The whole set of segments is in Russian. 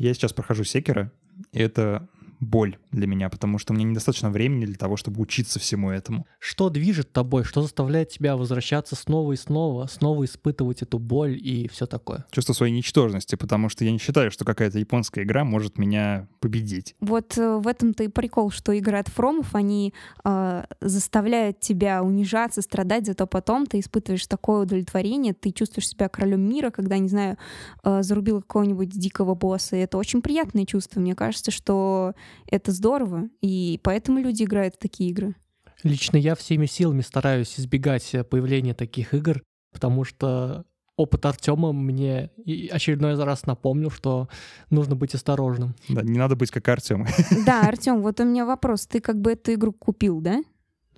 Я сейчас прохожу секера, и это боль для меня, потому что у меня недостаточно времени для того, чтобы учиться всему этому. Что движет тобой? Что заставляет тебя возвращаться снова и снова, снова испытывать эту боль и все такое? Чувство своей ничтожности, потому что я не считаю, что какая-то японская игра может меня победить. Вот э, в этом-то и прикол, что игры от Фромов, они э, заставляют тебя унижаться, страдать, зато потом ты испытываешь такое удовлетворение, ты чувствуешь себя королем мира, когда, не знаю, э, зарубил какого-нибудь дикого босса, и это очень приятное чувство. Мне кажется, что это здорово, и поэтому люди играют в такие игры. Лично я всеми силами стараюсь избегать э, появления таких игр, потому что опыт Артема мне очередной раз напомнил, что нужно быть осторожным. Да, не надо быть как Артем. Да, Артем, вот у меня вопрос. Ты как бы эту игру купил, да?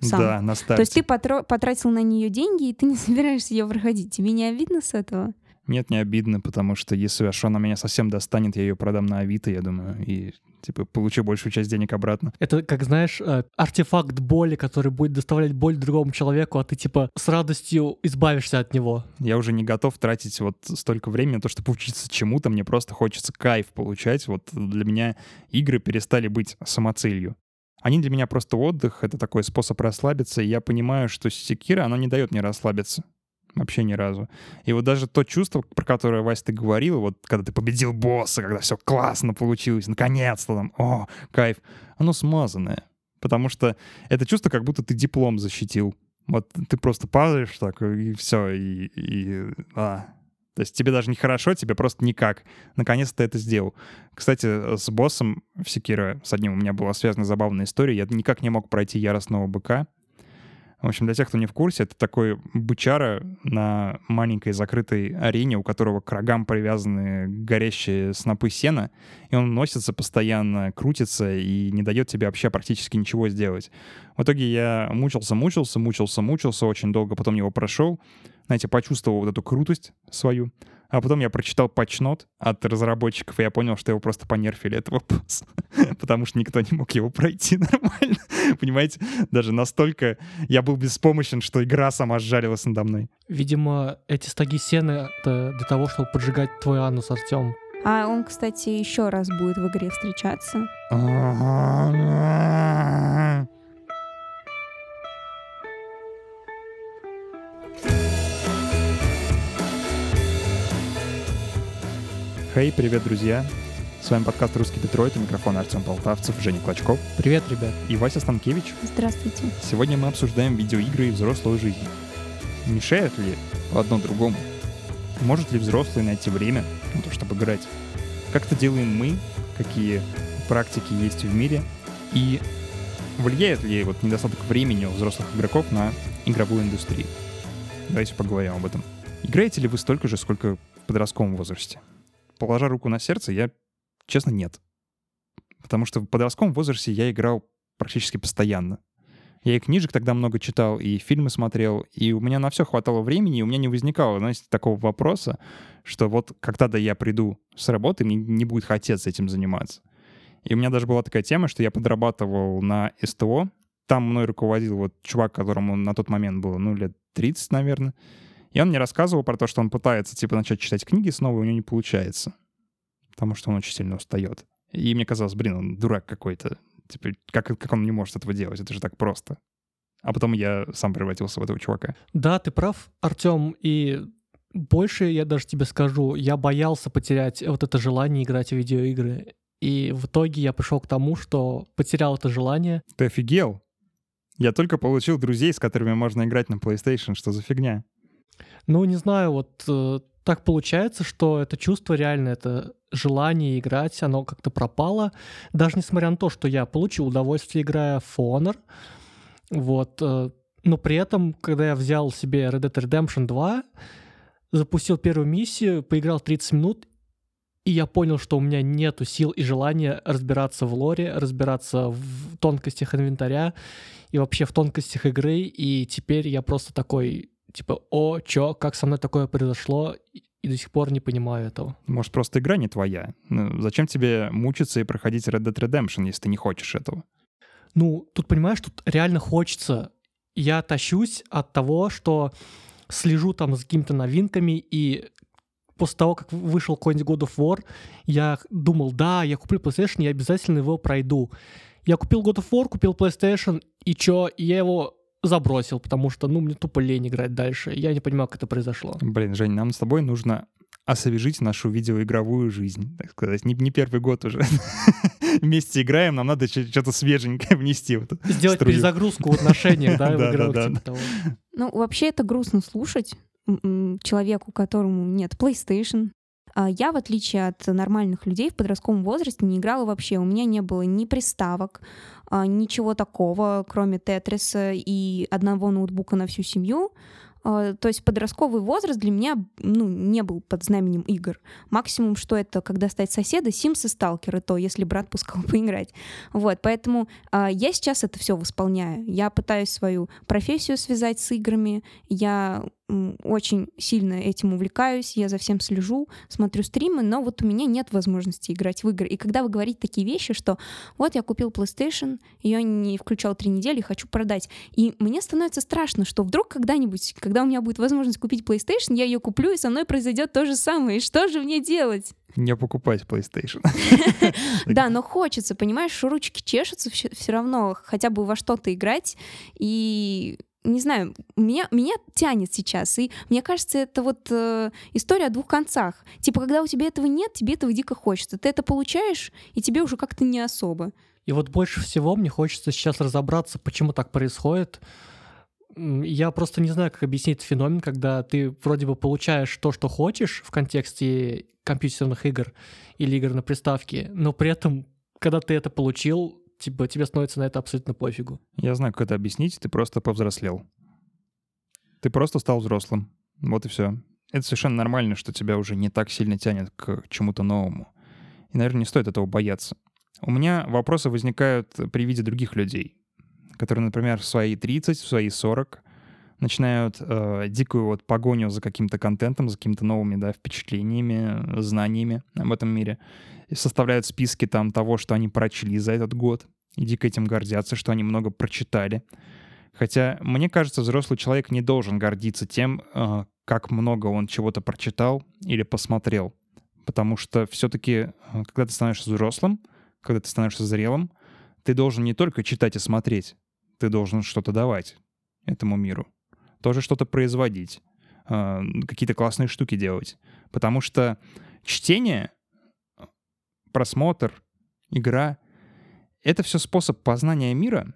Сам. Да, на старте. То есть ты потратил на нее деньги, и ты не собираешься ее проходить. Тебе не обидно с этого? Нет, не обидно, потому что если аж она меня совсем достанет, я ее продам на Авито, я думаю, и типа получу большую часть денег обратно. Это, как знаешь, э, артефакт боли, который будет доставлять боль другому человеку, а ты типа с радостью избавишься от него. Я уже не готов тратить вот столько времени на то, чтобы учиться чему-то, мне просто хочется кайф получать. Вот для меня игры перестали быть самоцелью. Они для меня просто отдых, это такой способ расслабиться, и я понимаю, что секира, оно не дает мне расслабиться. Вообще ни разу. И вот даже то чувство, про которое, Вася, ты говорил, вот когда ты победил босса, когда все классно получилось, наконец-то там, о, кайф, оно смазанное. Потому что это чувство, как будто ты диплом защитил. Вот ты просто падаешь так, и все, и, и а. То есть тебе даже не хорошо, тебе просто никак. Наконец-то ты это сделал. Кстати, с боссом в Секиро, с одним у меня была связана забавная история. Я никак не мог пройти яростного быка. В общем, для тех, кто не в курсе, это такой бычара на маленькой закрытой арене, у которого к рогам привязаны горящие снопы сена, и он носится постоянно, крутится и не дает тебе вообще практически ничего сделать. В итоге я мучился, мучился, мучился, мучился, очень долго потом его прошел, знаете, почувствовал вот эту крутость свою, а потом я прочитал патчнот от разработчиков, и я понял, что его просто понерфили, этого босса. Потому что никто не мог его пройти нормально. Понимаете? Даже настолько я был беспомощен, что игра сама сжалилась надо мной. Видимо, эти стаги сены — это для того, чтобы поджигать твой анус, Артем. А он, кстати, еще раз будет в игре встречаться. Хей, hey, привет, друзья! С вами подкаст «Русский Детройт», у микрофона Артем Полтавцев, Женя Клочков. Привет, ребят. И Вася Станкевич. Здравствуйте. Сегодня мы обсуждаем видеоигры и взрослую жизнь. Мешает ли одно другому? Может ли взрослый найти время на то, чтобы играть? Как это делаем мы? Какие практики есть в мире? И влияет ли вот недостаток времени у взрослых игроков на игровую индустрию? Давайте поговорим об этом. Играете ли вы столько же, сколько в подростковом возрасте? положа руку на сердце, я, честно, нет. Потому что в подростковом возрасте я играл практически постоянно. Я и книжек тогда много читал, и фильмы смотрел, и у меня на все хватало времени, и у меня не возникало, знаете, такого вопроса, что вот когда-то я приду с работы, мне не будет хотеться этим заниматься. И у меня даже была такая тема, что я подрабатывал на СТО, там мной руководил вот чувак, которому на тот момент было, ну, лет 30, наверное. И он мне рассказывал про то, что он пытается, типа, начать читать книги снова, и у него не получается. Потому что он очень сильно устает. И мне казалось, блин, он дурак какой-то. Типа, как, как он не может этого делать? Это же так просто. А потом я сам превратился в этого чувака. Да, ты прав, Артем. И больше я даже тебе скажу, я боялся потерять вот это желание играть в видеоигры. И в итоге я пришел к тому, что потерял это желание. Ты офигел? Я только получил друзей, с которыми можно играть на PlayStation. Что за фигня? Ну, не знаю, вот э, так получается, что это чувство реально, это желание играть, оно как-то пропало. Даже несмотря на то, что я получил удовольствие, играя в Honor. Вот. Э, но при этом, когда я взял себе Red Dead Redemption 2, запустил первую миссию, поиграл 30 минут, и я понял, что у меня нету сил и желания разбираться в лоре, разбираться в тонкостях инвентаря и вообще в тонкостях игры. И теперь я просто такой, типа, о, чё, как со мной такое произошло, и до сих пор не понимаю этого. Может, просто игра не твоя? Ну, зачем тебе мучиться и проходить Red Dead Redemption, если ты не хочешь этого? Ну, тут, понимаешь, тут реально хочется. Я тащусь от того, что слежу там за какими-то новинками, и после того, как вышел какой-нибудь God of War, я думал, да, я куплю PlayStation, я обязательно его пройду. Я купил God of War, купил PlayStation, и чё, я его забросил, потому что, ну, мне тупо лень играть дальше. Я не понимаю, как это произошло. Блин, Жень, нам с тобой нужно освежить нашу видеоигровую жизнь, так сказать. Не, не первый год уже. Вместе играем, нам надо что-то свеженькое внести. В Сделать струю. перезагрузку в отношениях, да, в игровых да, типа да. того. Ну, вообще это грустно слушать человеку, которому нет PlayStation. А Я, в отличие от нормальных людей, в подростковом возрасте не играла вообще. У меня не было ни приставок, а, ничего такого, кроме Тетриса и одного ноутбука на всю семью. А, То есть подростковый возраст для меня ну, не был под знаменем игр. Максимум, что это, когда стать соседа, Sims и Сталкер, то, если брат пускал поиграть. Вот, поэтому а, я сейчас это все восполняю. Я пытаюсь свою профессию связать с играми. Я очень сильно этим увлекаюсь, я за всем слежу, смотрю стримы, но вот у меня нет возможности играть в игры. И когда вы говорите такие вещи, что вот я купил PlayStation, ее не включал три недели, хочу продать. И мне становится страшно, что вдруг когда-нибудь, когда у меня будет возможность купить PlayStation, я ее куплю, и со мной произойдет то же самое. И что же мне делать? Не покупать PlayStation. Да, но хочется, понимаешь, ручки чешутся все равно хотя бы во что-то играть. И не знаю, меня, меня тянет сейчас. И мне кажется, это вот э, история о двух концах. Типа, когда у тебя этого нет, тебе этого дико хочется. Ты это получаешь, и тебе уже как-то не особо. И вот больше всего мне хочется сейчас разобраться, почему так происходит. Я просто не знаю, как объяснить этот феномен, когда ты вроде бы получаешь то, что хочешь в контексте компьютерных игр или игр на приставке, но при этом, когда ты это получил, типа, тебе становится на это абсолютно пофигу. Я знаю, как это объяснить. Ты просто повзрослел. Ты просто стал взрослым. Вот и все. Это совершенно нормально, что тебя уже не так сильно тянет к чему-то новому. И, наверное, не стоит этого бояться. У меня вопросы возникают при виде других людей, которые, например, в свои 30, в свои 40 начинают э, дикую вот погоню за каким-то контентом, за какими-то новыми да, впечатлениями, знаниями об этом мире. И составляют списки там того, что они прочли за этот год. И дико этим гордятся, что они много прочитали. Хотя, мне кажется, взрослый человек не должен гордиться тем, э, как много он чего-то прочитал или посмотрел. Потому что все-таки, когда ты становишься взрослым, когда ты становишься зрелым, ты должен не только читать и смотреть, ты должен что-то давать этому миру. Тоже что-то производить, э, какие-то классные штуки делать. Потому что чтение, просмотр, игра — это все способ познания мира,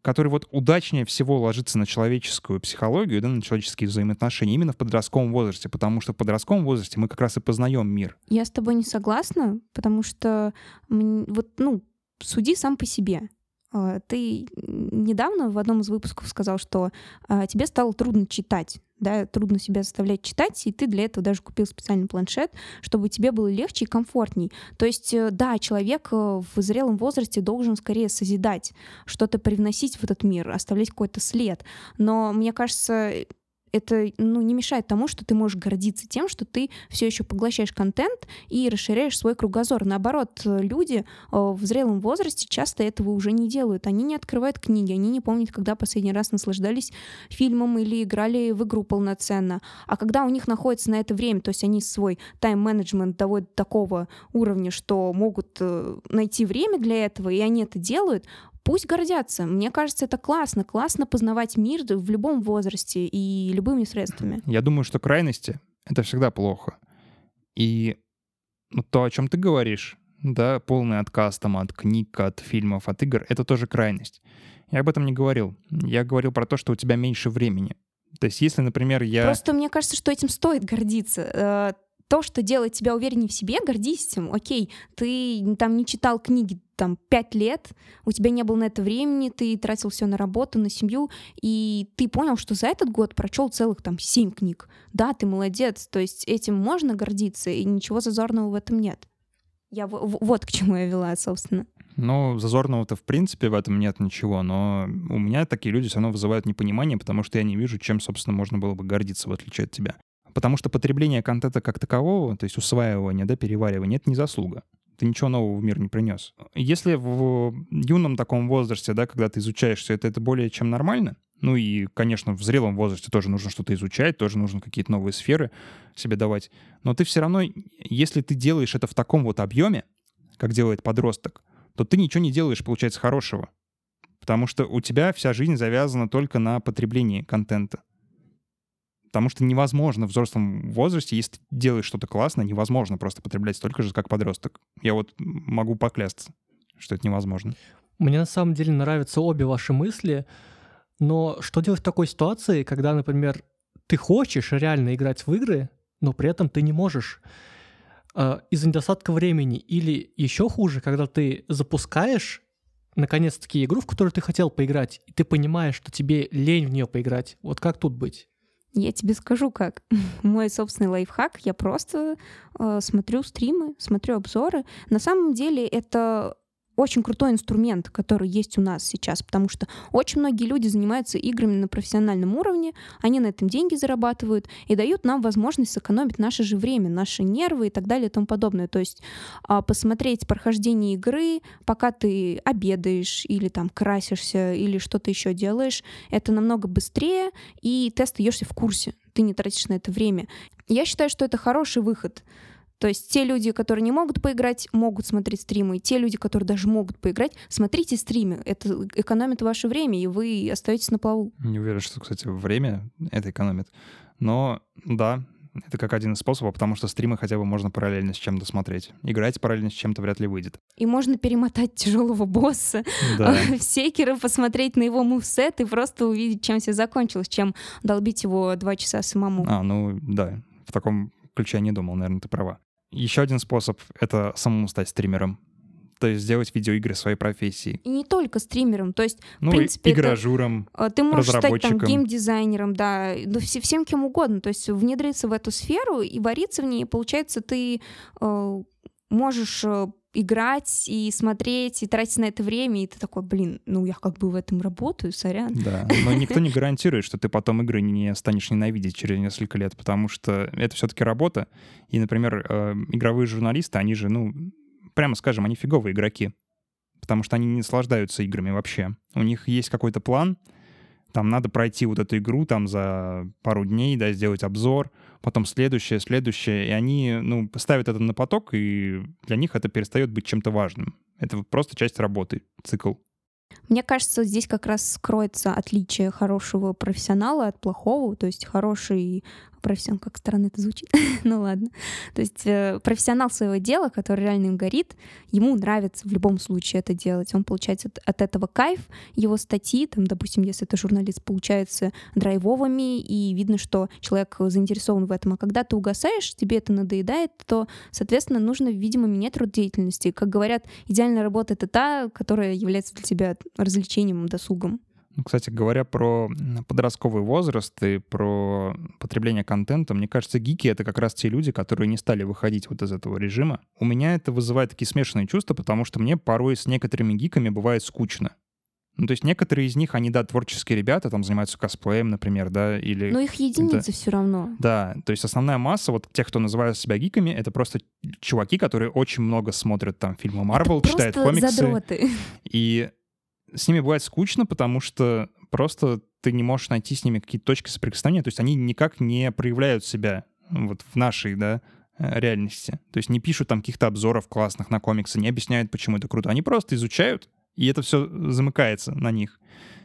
который вот удачнее всего ложится на человеческую психологию, да, на человеческие взаимоотношения именно в подростковом возрасте, потому что в подростковом возрасте мы как раз и познаем мир. Я с тобой не согласна, потому что вот, ну, суди сам по себе. А, Ты недавно в одном из выпусков сказал, что а, тебе стало трудно читать, да, трудно себя заставлять читать, и ты для этого даже купил специальный планшет, чтобы тебе было легче и комфортней. То есть, э, да, человек э, в зрелом возрасте должен скорее созидать, что-то привносить в этот мир, оставлять какой-то след. Но мне кажется, это ну, не мешает тому, что ты можешь гордиться тем, что ты все еще поглощаешь контент и расширяешь свой кругозор. Наоборот, люди э, в зрелом возрасте часто этого уже не делают. Они не открывают книги, они не помнят, когда последний раз наслаждались фильмом или играли в игру полноценно. А когда у них находится на это время, то есть они свой тайм-менеджмент доводят до такого уровня, что могут э, найти время для этого, и они это делают, Пусть гордятся. Мне кажется, это классно. Классно познавать мир в любом возрасте и любыми средствами. Я думаю, что крайности — это всегда плохо. И ну, то, о чем ты говоришь, да, полный отказ там от книг, от фильмов, от игр, это тоже крайность. Я об этом не говорил. Я говорил про то, что у тебя меньше времени. То есть если, например, я... Просто мне кажется, что этим стоит гордиться. То, что делает тебя увереннее в себе, гордись этим. Окей, ты там не читал книги там пять лет, у тебя не было на это времени, ты тратил все на работу, на семью, и ты понял, что за этот год прочел целых там семь книг. Да, ты молодец. То есть этим можно гордиться, и ничего зазорного в этом нет. Я вот к чему я вела, собственно. Ну, зазорного-то в принципе в этом нет ничего, но у меня такие люди все равно вызывают непонимание, потому что я не вижу, чем, собственно, можно было бы гордиться, в отличие от тебя. Потому что потребление контента как такового, то есть усваивание, да, переваривание, это не заслуга. Ты ничего нового в мир не принес. Если в юном таком возрасте, да, когда ты изучаешь все это, это более чем нормально, Ну и, конечно, в зрелом возрасте тоже нужно что-то изучать, тоже нужно какие-то новые сферы себе давать. Но ты все равно, если ты делаешь это в таком вот объеме, как делает подросток, то ты ничего не делаешь, получается, хорошего. Потому что у тебя вся жизнь завязана только на потреблении контента. Потому что невозможно в взрослом возрасте, если ты делаешь что-то классное, невозможно просто потреблять столько же, как подросток. Я вот могу поклясться, что это невозможно. Мне на самом деле нравятся обе ваши мысли, но что делать в такой ситуации, когда, например, ты хочешь реально играть в игры, но при этом ты не можешь э, из-за недостатка времени, или еще хуже, когда ты запускаешь наконец-таки игру, в которую ты хотел поиграть, и ты понимаешь, что тебе лень в нее поиграть. Вот как тут быть? Я тебе скажу как. Мой собственный лайфхак, я просто э, смотрю стримы, смотрю обзоры. На самом деле это очень крутой инструмент, который есть у нас сейчас, потому что очень многие люди занимаются играми на профессиональном уровне, они на этом деньги зарабатывают и дают нам возможность сэкономить наше же время, наши нервы и так далее и тому подобное. То есть а, посмотреть прохождение игры, пока ты обедаешь или там красишься или что-то еще делаешь, это намного быстрее, и ты остаешься в курсе, ты не тратишь на это время. Я считаю, что это хороший выход то есть те люди, которые не могут поиграть, могут смотреть стримы. И те люди, которые даже могут поиграть, смотрите стримы. Это экономит ваше время, и вы остаетесь на плаву. Не уверен, что, кстати, время это экономит. Но да, это как один из способов, потому что стримы хотя бы можно параллельно с чем-то смотреть. Играть параллельно с чем-то вряд ли выйдет. И можно перемотать тяжелого босса да. в секера, посмотреть на его мувсет и просто увидеть, чем все закончилось, чем долбить его два часа самому. А, ну да, в таком ключе я не думал, наверное, ты права. Еще один способ — это самому стать стримером. То есть сделать видеоигры своей профессии. И не только стримером, то есть, ну, в принципе, игражуром, это, ты можешь стать там геймдизайнером, да, ну, всем кем угодно, то есть внедриться в эту сферу и вариться в ней, и получается, ты э, можешь э, играть и смотреть, и тратить на это время, и ты такой, блин, ну я как бы в этом работаю, сорян. Да, но никто не гарантирует, что ты потом игры не станешь ненавидеть через несколько лет, потому что это все-таки работа. И, например, э, игровые журналисты, они же, ну, прямо скажем, они фиговые игроки, потому что они не наслаждаются играми вообще. У них есть какой-то план, там надо пройти вот эту игру там за пару дней, да, сделать обзор, потом следующее, следующее, и они, ну, ставят это на поток, и для них это перестает быть чем-то важным. Это просто часть работы, цикл. Мне кажется, здесь как раз скроется отличие хорошего профессионала от плохого. То есть хороший профессионал, как странно это звучит, ну ладно. То есть э, профессионал своего дела, который реально им горит, ему нравится в любом случае это делать. Он получает от, от этого кайф. Его статьи, там, допустим, если это журналист, получаются драйвовыми, и видно, что человек заинтересован в этом. А когда ты угасаешь, тебе это надоедает, то, соответственно, нужно, видимо, менять род деятельности. Как говорят, идеальная работа — это та, которая является для тебя развлечением, досугом. Ну, кстати говоря, про подростковый возраст и про потребление контента, мне кажется, гики — это как раз те люди, которые не стали выходить вот из этого режима. У меня это вызывает такие смешанные чувства, потому что мне порой с некоторыми гиками бывает скучно. Ну, то есть некоторые из них, они, да, творческие ребята, там занимаются косплеем, например, да, или... Но их единицы все равно. Да, то есть основная масса вот тех, кто называет себя гиками, это просто чуваки, которые очень много смотрят там фильмы Марвел, читают комиксы. Задроты. И с ними бывает скучно, потому что просто ты не можешь найти с ними какие-то точки соприкосновения, то есть они никак не проявляют себя вот в нашей, да, э, реальности. То есть не пишут там каких-то обзоров классных на комиксы, не объясняют, почему это круто. Они просто изучают, и это все замыкается на них.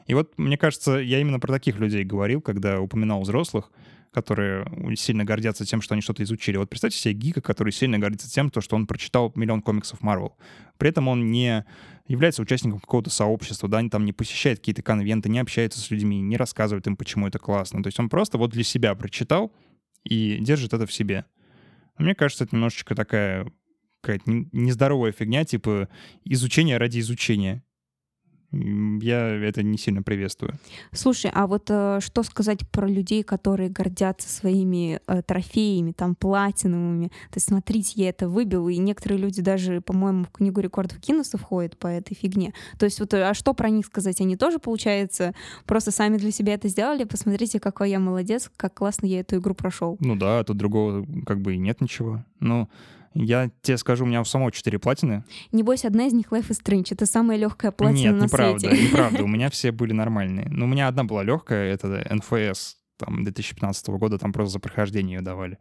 И вот, мне кажется, я именно про таких людей говорил, когда упоминал взрослых, которые сильно гордятся тем, что они что-то изучили. Вот представьте себе гика, который сильно гордится тем, что он прочитал миллион комиксов Марвел. При этом он не является участником какого-то сообщества, да, там не посещает какие-то конвенты, не общается с людьми, не рассказывает им, почему это классно. То есть он просто вот для себя прочитал и держит это в себе. Мне кажется, это немножечко такая какая-то нездоровая фигня, типа изучение ради изучения я это не сильно приветствую. Слушай, а вот э, что сказать про людей, которые гордятся своими э, трофеями, там, платиновыми? То есть, смотрите, я это выбил, и некоторые люди даже, по-моему, в книгу рекордов Гиннесса входят по этой фигне. То есть, вот, а что про них сказать? Они тоже, получается, просто сами для себя это сделали? Посмотрите, какой я молодец, как классно я эту игру прошел. Ну да, тут другого как бы и нет ничего. Ну, Я тебе скажу, у меня у самого 4 платины. Небось, одна из них Life is Strange. Это самая легкая платина Нет, на неправда, свете. неправда. У меня все были нормальные. Но у меня одна была легкая, это NFS там 2015 года, там просто за прохождение ее давали.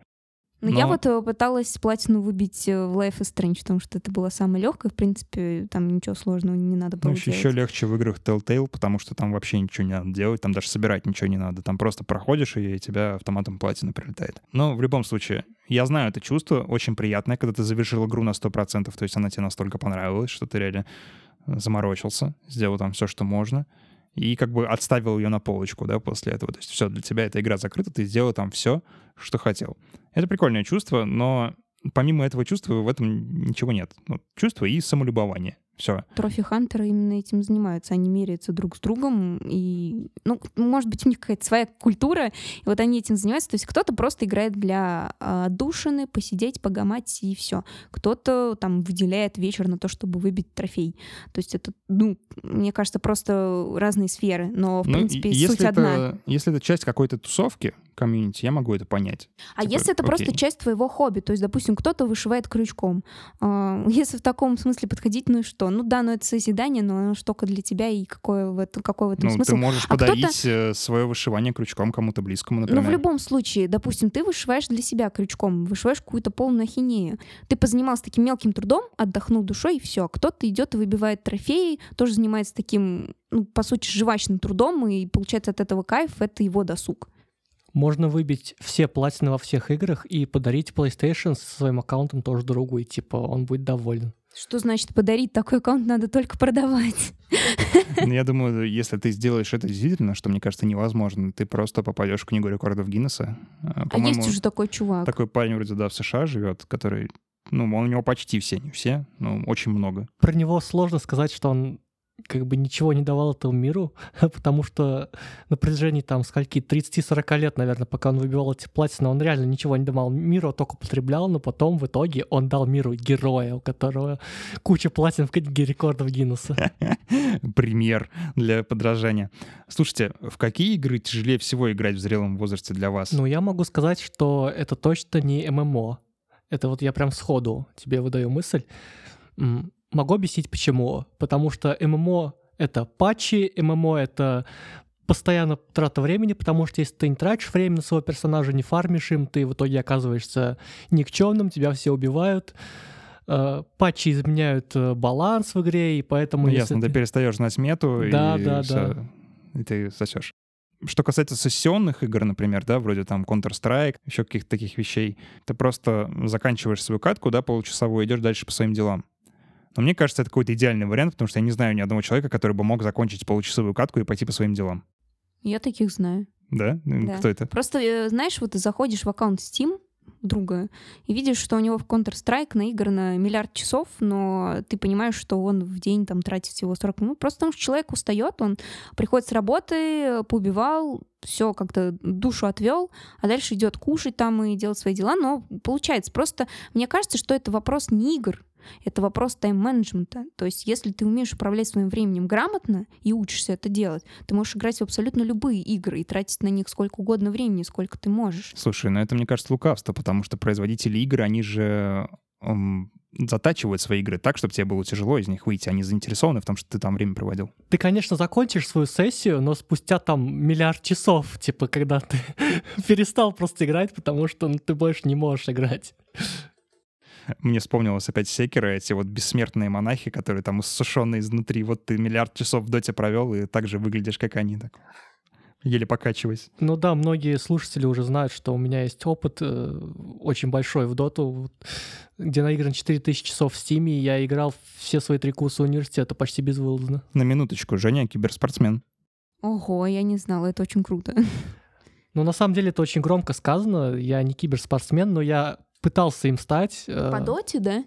Но я вот э, пыталась платину выбить э, в Life is Strange, потому что это была самая легкая. В принципе, там ничего сложного не надо было Ну, еще, делать. еще легче в играх Telltale, потому что там вообще ничего не надо делать, там даже собирать ничего не надо. Там просто проходишь, и тебя автоматом платина прилетает. Но в любом случае, я знаю это чувство, очень приятное, когда ты завершил игру на 100%, то есть она тебе настолько понравилась, что ты реально заморочился, сделал там все, что можно, и как бы отставил ее на полочку, да, после этого. То есть все, для тебя эта игра закрыта, ты сделал там все, что хотел. Это прикольное чувство, но помимо этого чувства в этом ничего нет. Ну, чувство и самолюбование. Все. Трофи-хантеры именно этим занимаются. Они меряются друг с другом, и, ну, может быть, у них какая-то своя культура, и вот они этим занимаются. То есть кто-то просто играет для а, отдушины, посидеть, погамать, и все. Кто-то там выделяет вечер на то, чтобы выбить трофей. То есть это, ну, мне кажется, просто разные сферы, но, в Ну, принципе, суть если одна. это, если это часть какой-то тусовки, комьюнити, я могу это понять. А Типа, если это просто окей. часть твоего хобби, то есть, допустим, кто-то вышивает крючком, а, если в таком смысле подходить, ну и что? Ну да, ну это созидание, но оно только для тебя, и какой в этом, какой в этом Ну, смысл? ты можешь А подарить свое вышивание крючком кому-то близкому, Но например. в любом случае, допустим, ты вышиваешь для себя крючком, вышиваешь какую-то полную ахинею. Ты позанимался таким мелким трудом, отдохнул душой, и все. Кто-то идет и выбивает трофеи, тоже занимается таким, ну, по сути, жвачным трудом, и получается от этого кайф, это его досуг. Можно выбить все платины во всех играх и подарить PlayStation со своим аккаунтом тоже другу, и типа он будет доволен. Что значит подарить такой аккаунт надо только продавать? Ну, Я думаю, если ты сделаешь это действительно, что мне кажется невозможно, ты просто попадешь в книгу рекордов Гиннесса. А, А есть уже такой чувак. такой парень вроде да в США живет, который, ну, у него почти все, не все, но очень много. Про него сложно сказать, что он как бы ничего не давал этому миру, потому что на протяжении там скольки, 30-40 лет, наверное, пока он выбивал эти платины, он реально ничего не давал миру, а только потреблял, но потом в итоге он дал миру героя, у которого куча платин в книге рекордов Гиннесса. Пример для подражания. Слушайте, в какие игры тяжелее всего играть в зрелом возрасте для вас? Ну, я могу сказать, что это точно не ММО. Это вот я прям сходу тебе выдаю мысль. Могу объяснить почему. Потому что ММО — это патчи, ММО — это постоянно трата времени, потому что если ты не тратишь время на своего персонажа, не фармишь им, ты в итоге оказываешься никчемным, тебя все убивают. Э, Патчи изменяют э, баланс в игре, и поэтому... Ну, ясно, ты перестаешь знать мету, Да, и, да, всё, да. и ты сосешь. Что касается сессионных игр, например, да, вроде там Counter-Strike, еще каких-то таких вещей, ты просто заканчиваешь свою катку, да, получасовую, идешь дальше по своим делам. Но мне кажется, это какой-то идеальный вариант, потому что я не знаю ни одного человека, который бы мог закончить получасовую катку и пойти по своим делам. Я таких знаю. Да? Да. Кто это? Просто, э, знаешь, вот ты заходишь в аккаунт Steam друга и видишь, что у него в Counter-Strike наиграно миллиард часов, но ты понимаешь, что он в день там тратит всего 40 минут, просто потому что человек устает, он приходит с работы, поубивал, все как-то душу отвел, а дальше идет кушать там и делать свои дела, но получается просто, мне кажется, что это вопрос не игр, это вопрос тайм-менеджмента. То есть, если ты умеешь управлять своим временем грамотно и учишься это делать, ты можешь играть в абсолютно любые игры и тратить на них сколько угодно времени, сколько ты можешь. Слушай, ну это, мне кажется, лукавство, потому что производители игр, они же м, затачивают свои игры так, чтобы тебе было тяжело из них выйти. Они заинтересованы в том, что ты там время проводил. Ты, конечно, закончишь свою сессию, но спустя там миллиард часов, типа, когда ты перестал просто играть, потому что ну, ты больше не можешь играть. Мне вспомнилось опять секеры, эти вот бессмертные монахи, которые там иссушенные изнутри. Вот ты миллиард часов в доте провел, и так же выглядишь, как они. Так, еле покачиваясь. Ну да, многие слушатели уже знают, что у меня есть опыт э, очень большой в доту, вот, где наигран 4000 часов в стиме, и я играл все свои три курса университета почти безвылазно. На минуточку, Женя киберспортсмен. Ого, я не знала, это очень круто. Ну, на самом деле, это очень громко сказано. Я не киберспортсмен, но я пытался им стать. э, По доте, да?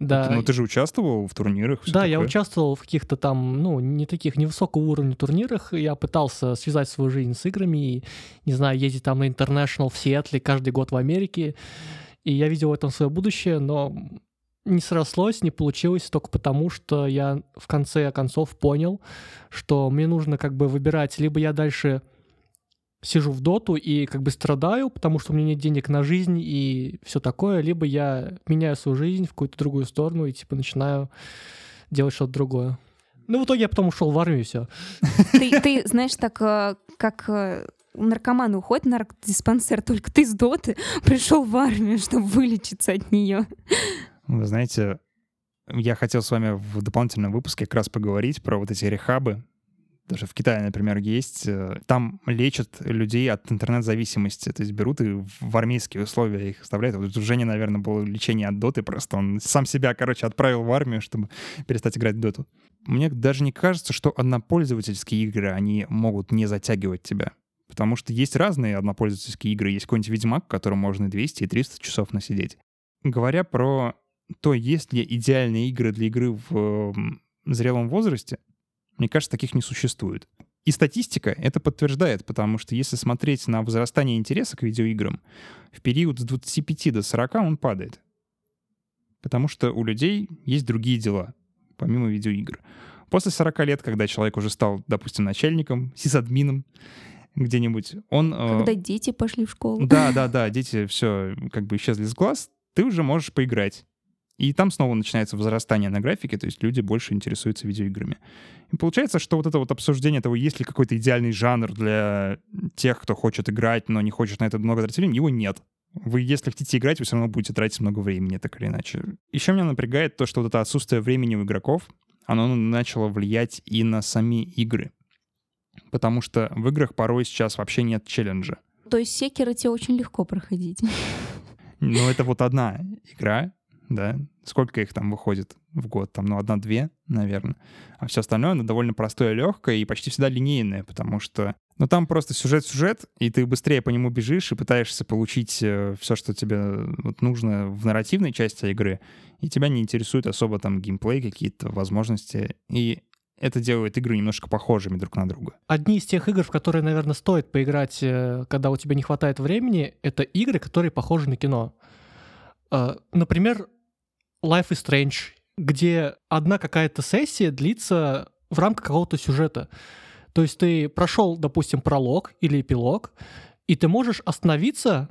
Да, Ну ты же участвовал в турнирах. Да, я такое. участвовал в каких-то там, ну, не таких невысокого уровня турнирах. Я пытался связать свою жизнь с играми и, не знаю, ездить там на International в Сиэтле каждый год в Америке. И я видел в этом свое будущее, но не срослось, не получилось только потому, что я в конце концов понял, что мне нужно как бы выбирать, либо я дальше сижу в доту и как бы страдаю, потому что у меня нет денег на жизнь и все такое, либо я меняю свою жизнь в какую-то другую сторону и типа начинаю делать что-то другое. Ну, в итоге я потом ушел в армию, и все. Ты, ты знаешь, так э, как э, наркоманы уходят в наркодиспансер, только ты с доты пришел в армию, чтобы вылечиться от нее. Вы знаете, я хотел с вами в дополнительном выпуске как раз поговорить про вот эти рехабы, даже в Китае, например, есть, э, там лечат людей от интернет-зависимости, то есть берут и в армейские условия их вставляют. Вот у Жени, наверное, было лечение от доты, просто он сам себя, короче, отправил в армию, чтобы перестать играть в доту. Мне даже не кажется, что однопользовательские игры, они могут не затягивать тебя. Потому что есть разные однопользовательские игры. Есть какой-нибудь Ведьмак, в котором можно и 200, и 300 часов насидеть. Говоря про то, есть ли идеальные игры для игры в зрелом возрасте, мне кажется, таких не существует. И статистика это подтверждает, потому что если смотреть на возрастание интереса к видеоиграм, в период с 25 до 40 он падает. Потому что у людей есть другие дела, помимо видеоигр. После 40 лет, когда человек уже стал, допустим, начальником, сисадмином, где-нибудь, он... Э, когда э... дети пошли в школу. Да, да, да, дети все как бы исчезли с глаз, ты уже можешь поиграть. И там снова начинается возрастание на графике, то есть люди больше интересуются видеоиграми. И получается, что вот это вот обсуждение того, есть ли какой-то идеальный жанр для тех, кто хочет играть, но не хочет на это много тратить времени, его нет. Вы, если хотите играть, вы все равно будете тратить много времени, так или иначе. Еще меня напрягает то, что вот это отсутствие времени у игроков, оно начало влиять и на сами игры. Потому что в играх порой сейчас вообще нет челленджа. То есть секеры тебе очень легко проходить. Ну, это вот одна игра, да, сколько их там выходит в год, там, ну, одна-две, наверное, а все остальное, оно довольно простое, легкое и почти всегда линейное, потому что, ну, там просто сюжет-сюжет, и ты быстрее по нему бежишь и пытаешься получить э, все, что тебе вот, нужно в нарративной части игры, и тебя не интересует особо там геймплей, какие-то возможности, и это делает игры немножко похожими друг на друга. Одни из тех игр, в которые, наверное, стоит поиграть, э, когда у тебя не хватает времени, это игры, которые похожи на кино. Э, например, Life is Strange, где одна какая-то сессия длится в рамках какого-то сюжета. То есть ты прошел, допустим, пролог или эпилог, и ты можешь остановиться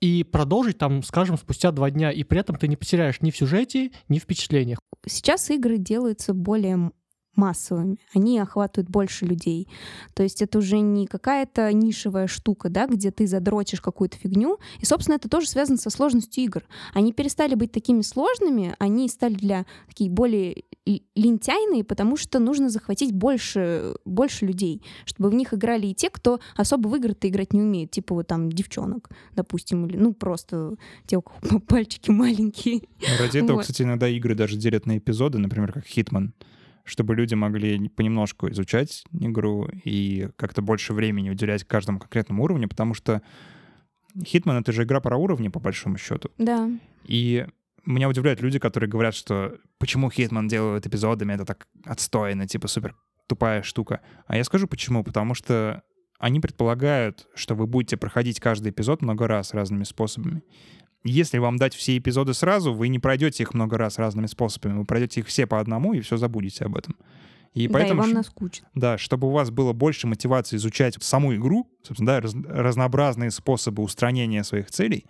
и продолжить там, скажем, спустя два дня, и при этом ты не потеряешь ни в сюжете, ни в впечатлениях. Сейчас игры делаются более массовыми, они охватывают больше людей. То есть это уже не какая-то нишевая штука, да, где ты задротишь какую-то фигню. И, собственно, это тоже связано со сложностью игр. Они перестали быть такими сложными, они стали для такие более лентяйные, потому что нужно захватить больше, больше людей, чтобы в них играли и те, кто особо в игры-то играть не умеет, типа вот там девчонок, допустим, или ну просто те, у кого пальчики маленькие. Ради этого, вот. кстати, иногда игры даже делят на эпизоды, например, как Hitman чтобы люди могли понемножку изучать игру и как-то больше времени уделять каждому конкретному уровню, потому что Hitman — это же игра про уровни, по большому счету. Да. И меня удивляют люди, которые говорят, что почему Hitman делают эпизодами, это так отстойно, типа супер тупая штука. А я скажу почему. Потому что они предполагают, что вы будете проходить каждый эпизод много раз разными способами. Если вам дать все эпизоды сразу, вы не пройдете их много раз разными способами. Вы пройдете их все по одному и все забудете об этом. И да, поэтому, и вам наскучит. Да, чтобы у вас было больше мотивации изучать саму игру, собственно, да, раз, разнообразные способы устранения своих целей,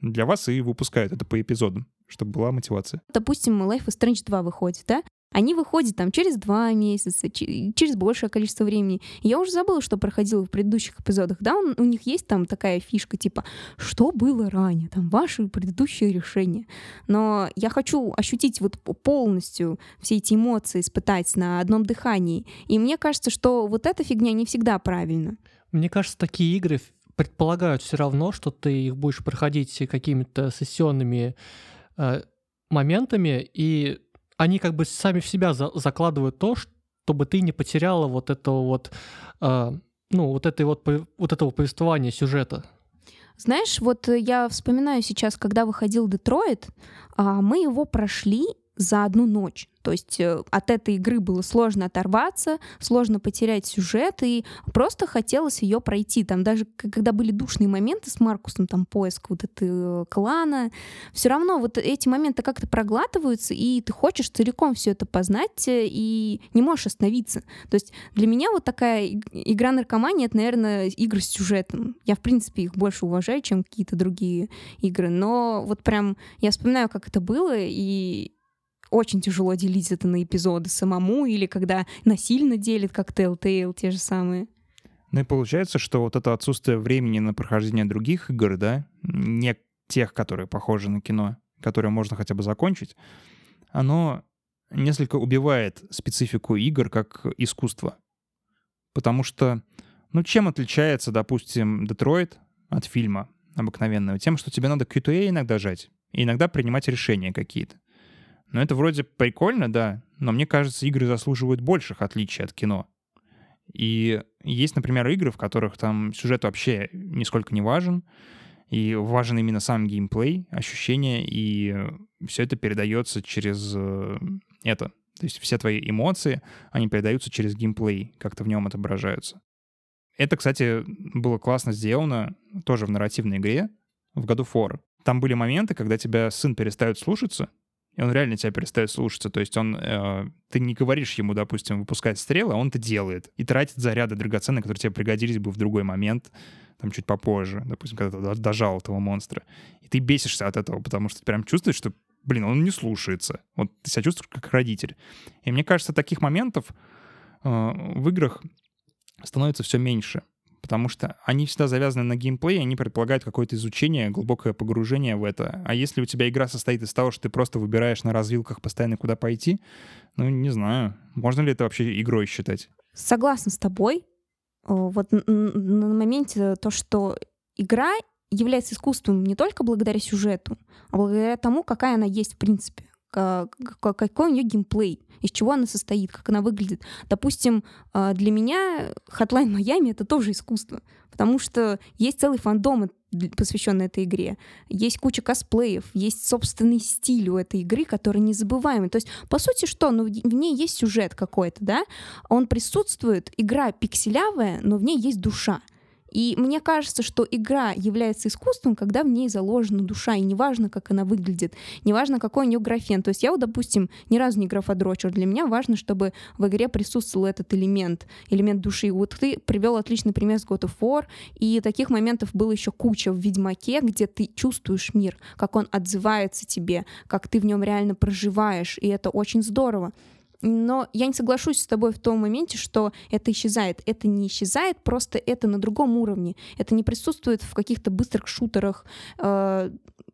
для вас и выпускают это по эпизодам, чтобы была мотивация. Допустим, Life is Strange 2 выходит, да? Они выходят там через два месяца, через большее количество времени. Я уже забыла, что проходило в предыдущих эпизодах. Да, у них есть там такая фишка, типа, что было ранее, там, ваши предыдущие решения. Но я хочу ощутить вот полностью все эти эмоции, испытать на одном дыхании. И мне кажется, что вот эта фигня не всегда правильно. Мне кажется, такие игры предполагают все равно, что ты их будешь проходить какими-то сессионными э, моментами, и они как бы сами в себя за закладывают то, чтобы ты не потеряла вот этого вот, э, ну, вот этой вот, вот этого повествования сюжета. Знаешь, вот я вспоминаю сейчас, когда выходил Детройт, а, мы его прошли за одну ночь. То есть э, от этой игры было сложно оторваться, сложно потерять сюжет, и просто хотелось ее пройти. Там даже когда были душные моменты с Маркусом, там поиск вот этого клана, все равно вот эти моменты как-то проглатываются, и ты хочешь целиком все это познать, э, и не можешь остановиться. То есть для меня вот такая игра наркомания — это, наверное, игры с сюжетом. Я, в принципе, их больше уважаю, чем какие-то другие игры. Но вот прям я вспоминаю, как это было, и очень тяжело делить это на эпизоды самому или когда насильно делит, как Telltale, те же самые. Ну и получается, что вот это отсутствие времени на прохождение других игр, да, не тех, которые похожи на кино, которые можно хотя бы закончить, оно несколько убивает специфику игр как искусство. Потому что, ну, чем отличается, допустим, Детройт от фильма обыкновенного? Тем, что тебе надо QTA иногда жать, и иногда принимать решения какие-то. Ну, это вроде прикольно, да, но мне кажется, игры заслуживают больших отличий от кино. И есть, например, игры, в которых там сюжет вообще нисколько не важен, и важен именно сам геймплей, ощущения, и все это передается через э, это. То есть все твои эмоции, они передаются через геймплей, как-то в нем отображаются. Это, кстати, было классно сделано тоже в нарративной игре в году Фор. Там были моменты, когда тебя сын перестает слушаться, и он реально тебя перестает слушаться. То есть он, э, ты не говоришь ему, допустим, выпускать стрелы, а он это делает. И тратит заряды драгоценные, которые тебе пригодились бы в другой момент, там чуть попозже, допустим, когда ты дожал этого монстра. И ты бесишься от этого, потому что ты прям чувствуешь, что, блин, он не слушается. Вот ты себя чувствуешь как родитель. И мне кажется, таких моментов э, в играх становится все меньше потому что они всегда завязаны на геймплей, они предполагают какое-то изучение, глубокое погружение в это. А если у тебя игра состоит из того, что ты просто выбираешь на развилках постоянно куда пойти, ну, не знаю, можно ли это вообще игрой считать? Согласна с тобой. Вот на моменте то, что игра является искусством не только благодаря сюжету, а благодаря тому, какая она есть в принципе какой у нее геймплей, из чего она состоит, как она выглядит. Допустим, а, для меня Hotline Miami — это тоже искусство, потому что есть целый фандом, посвященный этой игре. Есть куча косплеев, есть собственный стиль у этой игры, который незабываемый. То есть, по сути, что? Ну, в ней есть сюжет какой-то, да? Он присутствует, игра пикселявая, но в ней есть душа. И мне кажется, что игра является искусством, когда в ней заложена душа, и неважно, как она выглядит, неважно, какой у нее графен. То есть я, вот, допустим, ни разу не графодрочер. Для меня важно, чтобы в игре присутствовал этот элемент, элемент души. Вот ты привел отличный пример с God of War, и таких моментов было еще куча в Ведьмаке, где ты чувствуешь мир, как он отзывается тебе, как ты в нем реально проживаешь, и это очень здорово. Но я не соглашусь с тобой в том моменте, что это исчезает. Это не исчезает, просто это на другом уровне. Это не присутствует в каких-то быстрых шутерах, э,